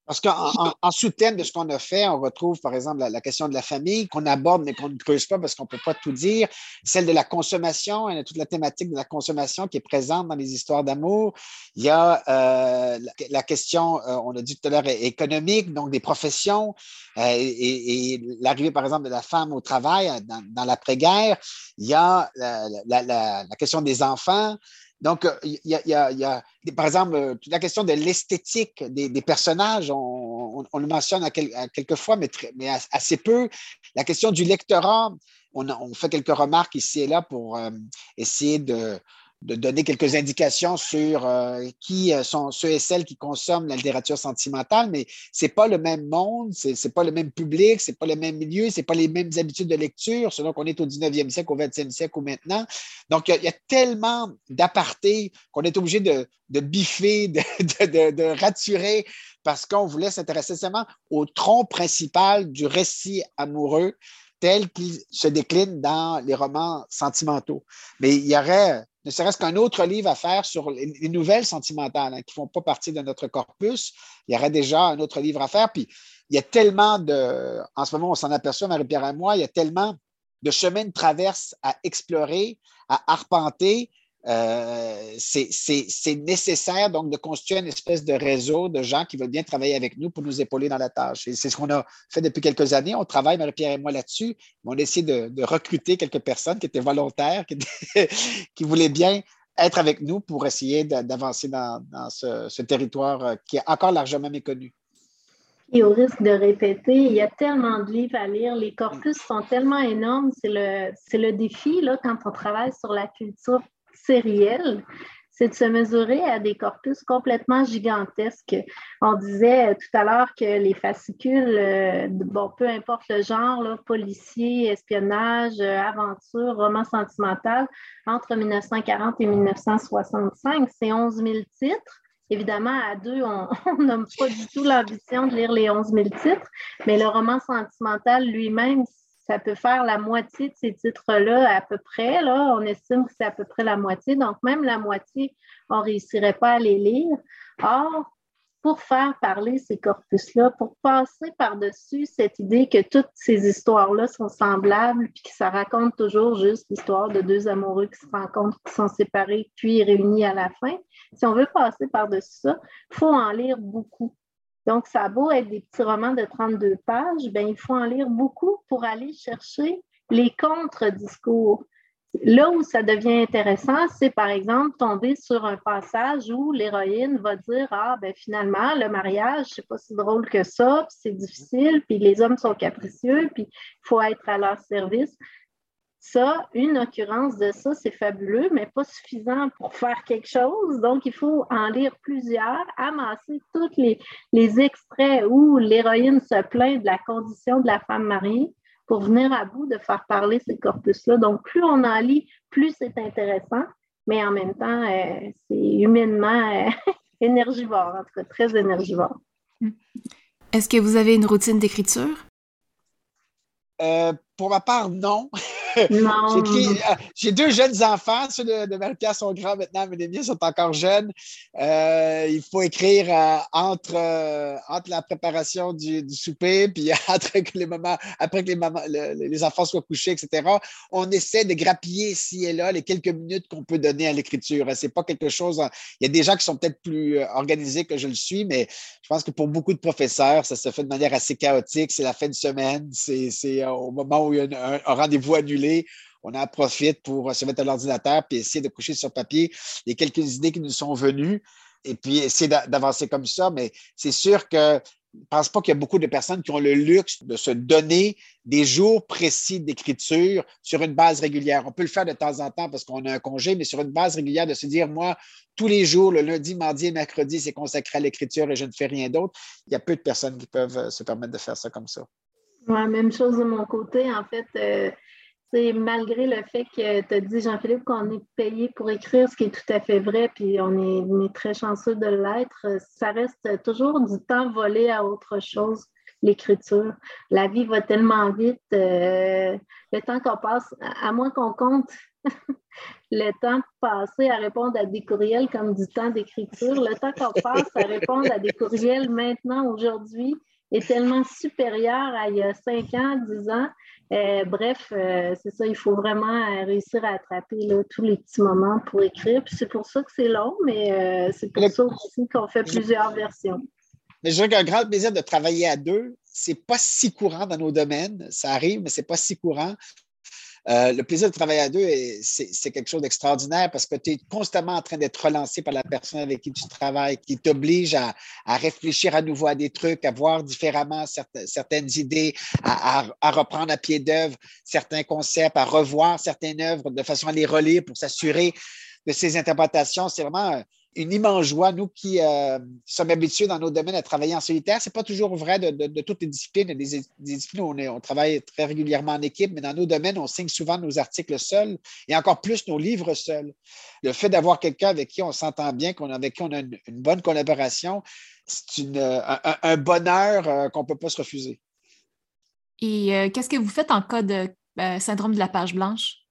Parce qu'en en, sous-thème de ce qu'on a fait, on retrouve, par exemple, la, question de la famille qu'on aborde, mais qu'on ne creuse pas parce qu'on ne peut pas tout dire. Celle de la consommation, il toute la thématique de la consommation qui est présente dans les histoires d'amour. Il y a euh, la, question, euh, on a dit tout à l'heure, économique, donc des professions euh, et, l'arrivée, par exemple, de la femme au travail dans, l'après-guerre. Il y a la question des enfants. Donc, euh, il y a, par exemple, euh, la question de l'esthétique des, personnages, on, le mentionne à, quelques fois, mais, assez peu. La question du lectorat, on, fait quelques remarques ici et là pour euh, essayer de, de donner quelques indications sur euh, qui euh, sont ceux et celles qui consomment la littérature sentimentale, mais c'est pas le même monde, c'est pas le même public, c'est pas le même milieu, c'est pas les mêmes habitudes de lecture, selon qu'on est au 19e siècle, au 20e siècle ou maintenant. Donc, il y, a tellement d'apartés qu'on est obligé de, de biffer, de, de, de, raturer parce qu'on voulait s'intéresser seulement au tronc principal du récit amoureux tel qu'il se décline dans les romans sentimentaux. Mais il y aurait ne serait-ce qu'un autre livre à faire sur les, nouvelles sentimentales hein, qui ne font pas partie de notre corpus. Il y aurait déjà un autre livre à faire. Puis il y a tellement de, en ce moment, on s'en aperçoit, Marie-Pierre et moi, il y a tellement de chemins de traverse à explorer, à arpenter, euh, c'est nécessaire donc de constituer une espèce de réseau de gens qui veulent bien travailler avec nous pour nous épauler dans la tâche. Et c'est ce qu'on a fait depuis quelques années. On travaille, Marie-Pierre et moi, là-dessus. On a essayé de, recruter quelques personnes qui étaient volontaires, qui, <laughs> voulaient bien être avec nous pour essayer d'avancer dans, ce, territoire euh, qui est encore largement méconnu. Et au risque de répéter, il y a tellement de livres à lire, les corpus sont tellement énormes, c'est le, le défi là, quand on travaille sur la culture c'est de se mesurer à des corpus complètement gigantesques. On disait tout à l'heure que les fascicules, euh, bon, peu importe le genre, policier, espionnage, euh, aventure, roman sentimental, entre 1940 et 1965, c'est 11 000 titres. Évidemment, à deux, <laughs> on n'a pas du tout l'ambition de lire les 11 000 titres, mais le roman sentimental lui-même, ça peut faire la moitié de ces titres-là à peu près. Là. On estime que c'est à peu près la moitié. Donc, même la moitié on ne réussirait pas à les lire. Or, pour faire parler ces corpus-là, pour passer par-dessus cette idée que toutes ces histoires-là sont semblables, puis que ça raconte toujours juste l'histoire de deux amoureux qui se rencontrent, qui sont séparés, puis réunis à la fin. Si on veut passer par-dessus ça, il faut en lire beaucoup. Donc, ça a beau être des petits romans de 32 pages, ben, il faut en lire beaucoup pour aller chercher les contre-discours. Là où ça devient intéressant, c'est par exemple tomber sur un passage où l'héroïne va dire Ah, ben finalement, le mariage, c'est pas si drôle que ça, puis c'est difficile, puis les hommes sont capricieux, puis il faut être à leur service. Ça, une occurrence de ça, c'est fabuleux, mais pas suffisant pour faire quelque chose. Donc, il faut en lire plusieurs, amasser tous les, les extraits où l'héroïne se plaint de la condition de la femme mariée pour venir à bout de faire parler ces corpus-là. Donc, plus on en lit, plus c'est intéressant, mais en même temps, euh, c'est humainement euh, <laughs> énergivore, en tout cas très énergivore. Est-ce que vous avez une routine d'écriture? Euh, pour ma part, non. Non. Euh, j'ai deux jeunes enfants, ceux de, de Marie-Pierre sont grands maintenant, mais les miens sont encore jeunes. Euh, il faut écrire euh, entre, entre la préparation du, souper, <laughs> puis après que les mamans, après que les, mamans, les enfants soient couchés, etc. On essaie de grappiller ici et là les quelques minutes qu'on peut donner à l'écriture. C'est pas quelque chose. Il y a des gens qui sont peut-être plus organisés que je le suis, mais je pense que pour beaucoup de professeurs, ça se fait de manière assez chaotique. C'est la fin de semaine, c'est au moment où il y a un rendez-vous annulé on en profite pour se mettre à l'ordinateur et essayer de coucher sur papier les quelques idées qui nous sont venues et puis essayer d'avancer comme ça. Mais c'est sûr que je ne pense pas qu'il y a beaucoup de personnes qui ont le luxe de se donner des jours précis d'écriture sur une base régulière. On peut le faire de temps en temps parce qu'on a un congé, mais sur une base régulière, de se dire, moi, tous les jours, le lundi, mardi et mercredi, c'est consacré à l'écriture et je ne fais rien d'autre. Il y a peu de personnes qui peuvent se permettre de faire ça comme ça. Même chose de mon côté. En fait, euh, malgré le fait que tu as dit, Jean-Philippe, qu'on est payé pour écrire, ce qui est tout à fait vrai, puis on est, très chanceux de l'être, ça reste toujours du temps volé à autre chose, l'écriture. La vie va tellement vite, euh, le temps qu'on passe, à moins qu'on compte <laughs> le temps passé à répondre à des courriels comme du temps d'écriture, le temps qu'on passe à répondre à des courriels maintenant, aujourd'hui, est tellement supérieur à il y a 5 ans, 10 ans euh, bref, euh, c'est ça, il faut vraiment euh, réussir à attraper tous les petits moments pour écrire. Puis c'est pour ça que c'est long, mais c'est pour ça aussi qu'on fait plusieurs versions. Mais j'ai un grand plaisir de travailler à deux. C'est pas si courant dans nos domaines. Ça arrive, mais c'est pas si courant. Euh, le plaisir de travailler à deux, c'est quelque chose d'extraordinaire parce que tu es constamment en train d'être relancé par la personne avec qui tu travailles, qui t'oblige à, réfléchir à nouveau à des trucs, à voir différemment certaines, idées, à, reprendre à pied d'œuvre certains concepts, à revoir certaines œuvres de façon à les relire pour s'assurer de ces interprétations. C'est vraiment une immense joie. Nous qui euh, sommes habitués dans nos domaines à travailler en solitaire, ce n'est pas toujours vrai de, toutes les disciplines. A des, disciplines on, on, travaille très régulièrement en équipe, mais dans nos domaines, on signe souvent nos articles seuls et encore plus nos livres seuls. Le fait d'avoir quelqu'un avec qui on s'entend bien, qu'on, avec qui on a une, bonne collaboration, c'est un, bonheur euh, qu'on ne peut pas se refuser. Et euh, qu'est-ce que vous faites en cas de syndrome de la page blanche?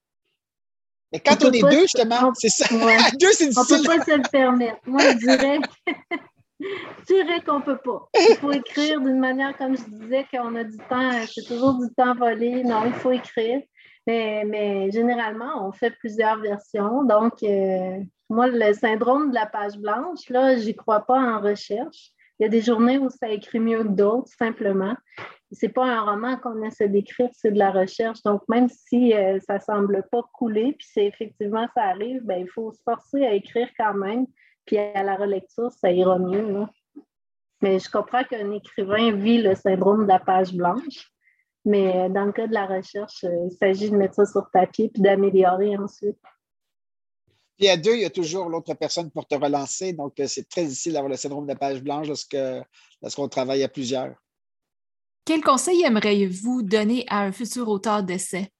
Mais quand on, est deux, justement, c'est ça. <laughs> deux, c'est difficile. On ne peut pas se le permettre. Moi, je dirais, <laughs> je dirais qu'on ne peut pas. Il faut écrire d'une manière, comme je disais, qu'on a du temps, c'est toujours du temps volé. Non, il faut écrire. Mais, généralement, on fait plusieurs versions. Donc, euh, moi, le syndrome de la page blanche, là, j'y crois pas en recherche. Il y a des journées où ça écrit mieux que d'autres, simplement c'est pas un roman qu'on essaie d'écrire, c'est de la recherche. Donc, même si ça euh, ça semble pas couler, puis c'est effectivement ça arrive, ben, il faut se forcer à écrire quand même. Puis à la relecture, ça ira mieux. Mais je comprends qu'un écrivain vit le syndrome de la page blanche. Mais euh, dans le cas de la recherche, euh, il s'agit de mettre ça sur papier puis d'améliorer ensuite. Puis à deux, il y a toujours l'autre personne pour te relancer. Donc, c'est très difficile d'avoir le syndrome de la page blanche lorsqu'on travaille à plusieurs. Quel conseil aimeriez-vous donner à un futur auteur d'essai?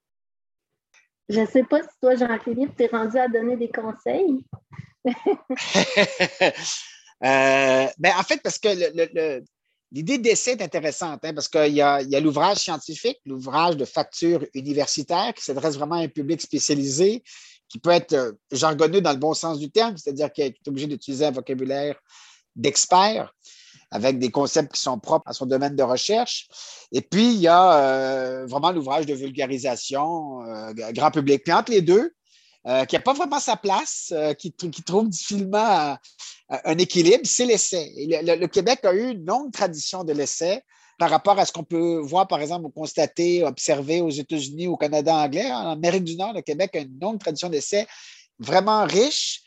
Je ne sais pas si toi, Jean-Philippe, tu es rendu à donner des conseils. <laughs> Euh, ben, en fait, parce que l'idée d'essai est intéressante, hein, parce qu'il y a, l'ouvrage scientifique, l'ouvrage de facture universitaire qui s'adresse vraiment à un public spécialisé. Qui peut être jargonneux dans le bon sens du terme, c'est-à-dire qu'il est obligé d'utiliser un vocabulaire d'expert avec des concepts qui sont propres à son domaine de recherche. Et puis, il y a vraiment l'ouvrage de vulgarisation grand public. Puis entre les deux, qui n'a pas vraiment sa place, qui, trouve difficilement un équilibre, c'est l'essai. le, Québec a eu une longue tradition de l'essai par rapport à ce qu'on peut voir, par exemple, constater, observer aux États-Unis, au Canada anglais. En Amérique du Nord, le Québec a une longue tradition d'essai vraiment riche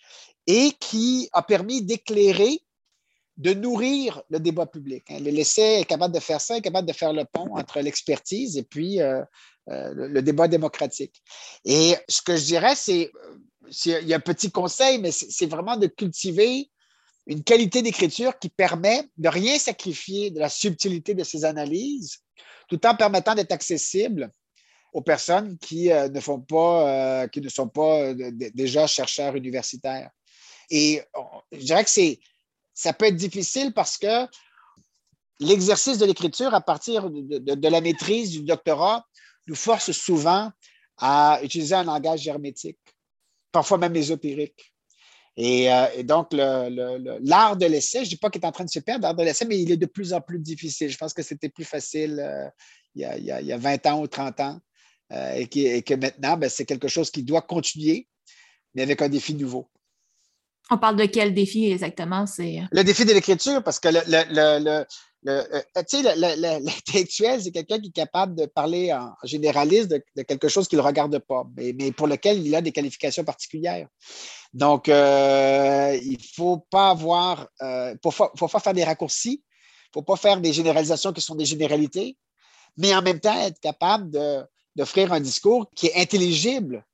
et qui a permis d'éclairer, de nourrir le débat public. Hein. L'essai est capable de faire ça, est capable de faire le pont entre l'expertise et puis euh, euh, le débat démocratique. Et ce que je dirais, c'est, il y a un petit conseil, mais c'est vraiment de cultiver une qualité d'écriture qui permet de rien sacrifier de la subtilité de ses analyses, tout en permettant d'être accessible aux personnes qui euh, euh, ne sont pas euh, déjà chercheurs universitaires. Et je dirais que ça peut être difficile parce que l'exercice de l'écriture à partir de, de, la maîtrise du doctorat nous force souvent à utiliser un langage hermétique, parfois même ésotérique. Euh, et, donc, l'art de l'essai, je ne dis pas qu'il est en train de se perdre, l'art de l'essai, mais il est de plus en plus difficile. Je pense que c'était plus facile euh, il, y a, 20 ans ou 30 ans euh, et, que maintenant, ben, c'est quelque chose qui doit continuer, mais avec un défi nouveau. On parle de quel défi exactement? Le défi de l'écriture, parce que le, euh, <laughs> l'intellectuel, c'est quelqu'un qui est capable de parler en généraliste de, quelque chose qu'il ne regarde pas, mais, pour lequel il a des qualifications particulières. Donc, euh, il ne faut pas avoir, il euh, faut, faut, pas faire des raccourcis, il ne faut pas faire des généralisations qui sont des généralités, mais en même temps être capable d'offrir un discours qui est intelligible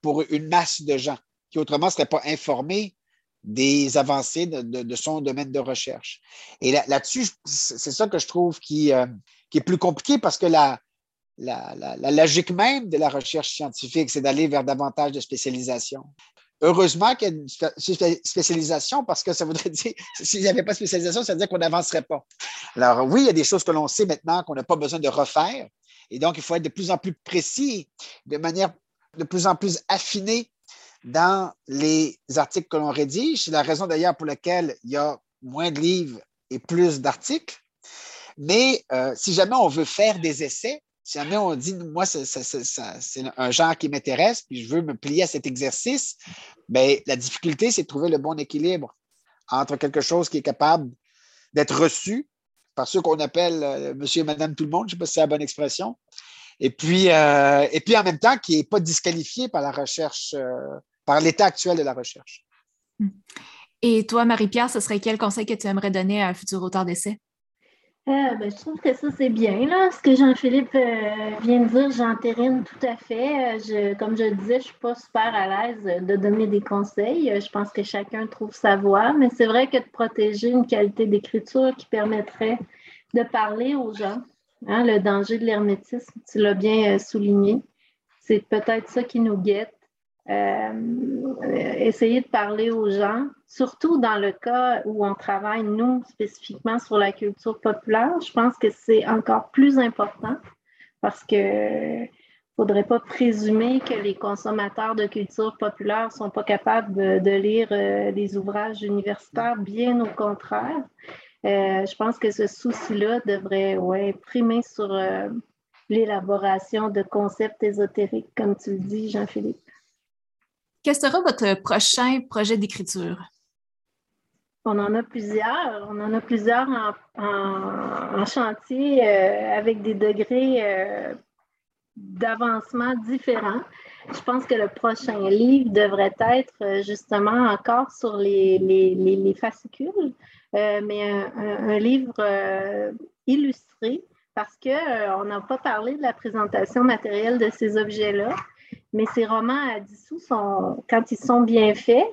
pour une masse de gens qui autrement ne seraient pas informés des avancées de, son domaine de recherche. Et là-dessus, c'est ça que je trouve qui, euh, est plus compliqué parce que la, la, la, logique même de la recherche scientifique, c'est d'aller vers davantage de spécialisation. Heureusement qu'il y a une spécialisation parce que ça voudrait <laughs> dire, s'il n'y avait pas de spécialisation, ça veut dire qu'on n'avancerait pas. Alors oui, il y a des choses que l'on sait maintenant qu'on n'a pas besoin de refaire. Et donc, il faut être de plus en plus précis, de manière de plus en plus affinée dans les articles que l'on rédige. C'est la raison d'ailleurs pour laquelle il y a moins de livres et plus d'articles. Mais euh, si jamais on veut faire des essais, si jamais on dit, moi, c'est un genre qui m'intéresse, puis je veux me plier à cet exercice, bien, la difficulté, c'est de trouver le bon équilibre entre quelque chose qui est capable d'être reçu par ceux qu'on appelle euh, monsieur et madame tout le monde, je ne sais pas si c'est la bonne expression, et puis, euh, et puis en même temps qui n'est pas disqualifié par la recherche par l'état actuel de la recherche. Et toi, Marie-Pierre, ce serait quel conseil que tu aimerais donner à un futur auteur d'essai? Euh, ben, je trouve que ça, c'est bien. Là. Ce que Jean-Philippe euh, vient de dire, j'entérine tout à fait. Je, comme je le disais, je ne suis pas super à l'aise de donner des conseils. Je pense que chacun trouve sa voie, mais c'est vrai que de protéger une qualité d'écriture qui permettrait de parler aux gens, hein, le danger de l'hermétisme, tu l'as bien euh, souligné, c'est peut-être ça qui nous guette. Euh, essayer de parler aux gens, surtout dans le cas où on travaille, nous, spécifiquement sur la culture populaire. Je pense que c'est encore plus important parce que ne faudrait pas présumer que les consommateurs de culture populaire ne sont pas capables de, lire euh, des ouvrages universitaires, bien au contraire. Euh, je pense que ce souci-là devrait ouais, primer sur l'élaboration de concepts ésotériques, comme tu le dis, Jean-Philippe. Quel sera votre prochain projet d'écriture? On en a plusieurs. On en a plusieurs en, chantier euh, avec des degrés euh, d'avancement différents. Je pense que le prochain livre devrait être euh, justement encore sur les, les, fascicules, mais un, livre illustré parce qu'on n'a pas parlé de la présentation matérielle de ces objets-là. Mais ces romans à dissous, sont, quand ils sont bien faits,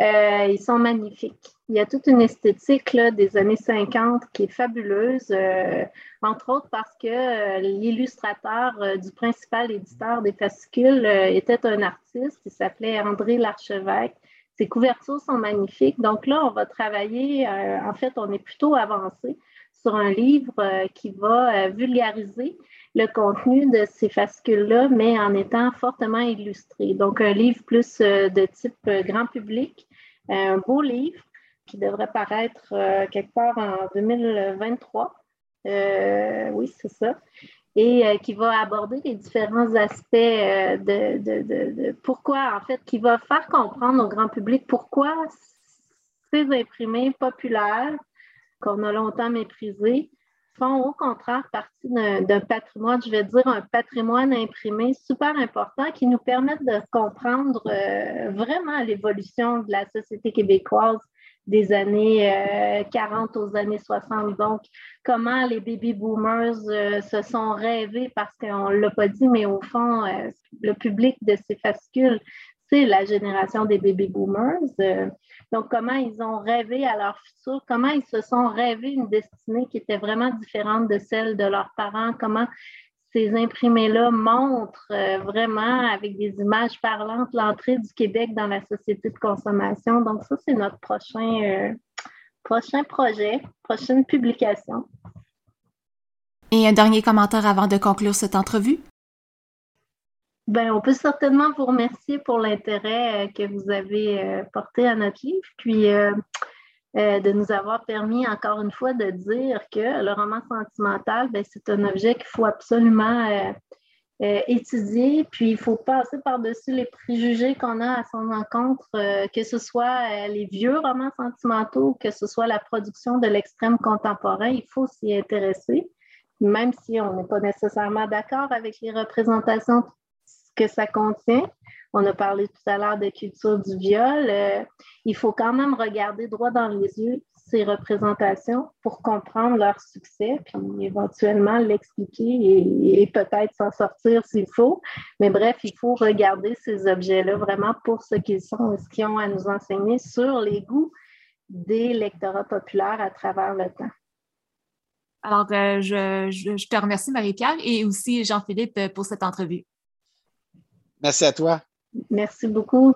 euh, ils sont magnifiques. Il y a toute une esthétique des années 50 qui est fabuleuse, euh, entre autres parce que euh, l'illustrateur du principal éditeur des fascicules était un artiste, il s'appelait André Larchevêque. Ses couvertures sont magnifiques. Donc là, on va travailler, en fait, on est plutôt avancé sur un livre qui va vulgariser le contenu de ces fascicules-là, mais en étant fortement illustré. Donc, un livre plus de type grand public, un beau livre qui devrait paraître quelque part en 2023. oui, c'est ça et euh, qui va aborder les différents aspects euh, de, pourquoi, en fait, qui va faire comprendre au grand public pourquoi ces imprimés populaires qu'on a longtemps méprisés font au contraire partie d'un patrimoine, je vais dire un patrimoine imprimé super important qui nous permet de comprendre euh, vraiment l'évolution de la société québécoise des années 40 euh, aux années 60. Donc, comment les baby boomers euh, se sont rêvés, parce qu'on ne l'a pas dit, mais au fond, le public de ces fascicules, c'est la génération des baby boomers. donc, comment ils ont rêvé à leur futur, comment ils se sont rêvés une destinée qui était vraiment différente de celle de leurs parents, comment ces imprimés-là montrent euh, vraiment avec des images parlantes l'entrée du Québec dans la société de consommation. Donc, ça, c'est notre prochain, euh, prochain projet, prochaine publication. Et un dernier commentaire avant de conclure cette entrevue? Ben, on peut certainement vous remercier pour l'intérêt euh, que vous avez porté à notre livre. Puis, euh, de nous avoir permis encore une fois de dire que le roman sentimental, ben, c'est un objet qu'il faut absolument euh, euh, étudier, puis il faut passer par-dessus les préjugés qu'on a à son encontre, que ce soit les vieux romans sentimentaux, que ce soit la production de l'extrême contemporain, il faut s'y intéresser, même si on n'est pas nécessairement d'accord avec les représentations que ça contient. On a parlé tout à l'heure de culture du viol. Euh, il faut quand même regarder droit dans les yeux ces représentations pour comprendre leur succès, puis éventuellement l'expliquer et, peut-être s'en sortir s'il faut. Mais bref, il faut regarder ces objets-là vraiment pour ce qu'ils sont et ce qu'ils ont à nous enseigner sur les goûts des lectorats populaires à travers le temps. Alors, euh, je te remercie, Marie-Pierre, et aussi Jean-Philippe pour cette entrevue. Merci à toi. Merci beaucoup.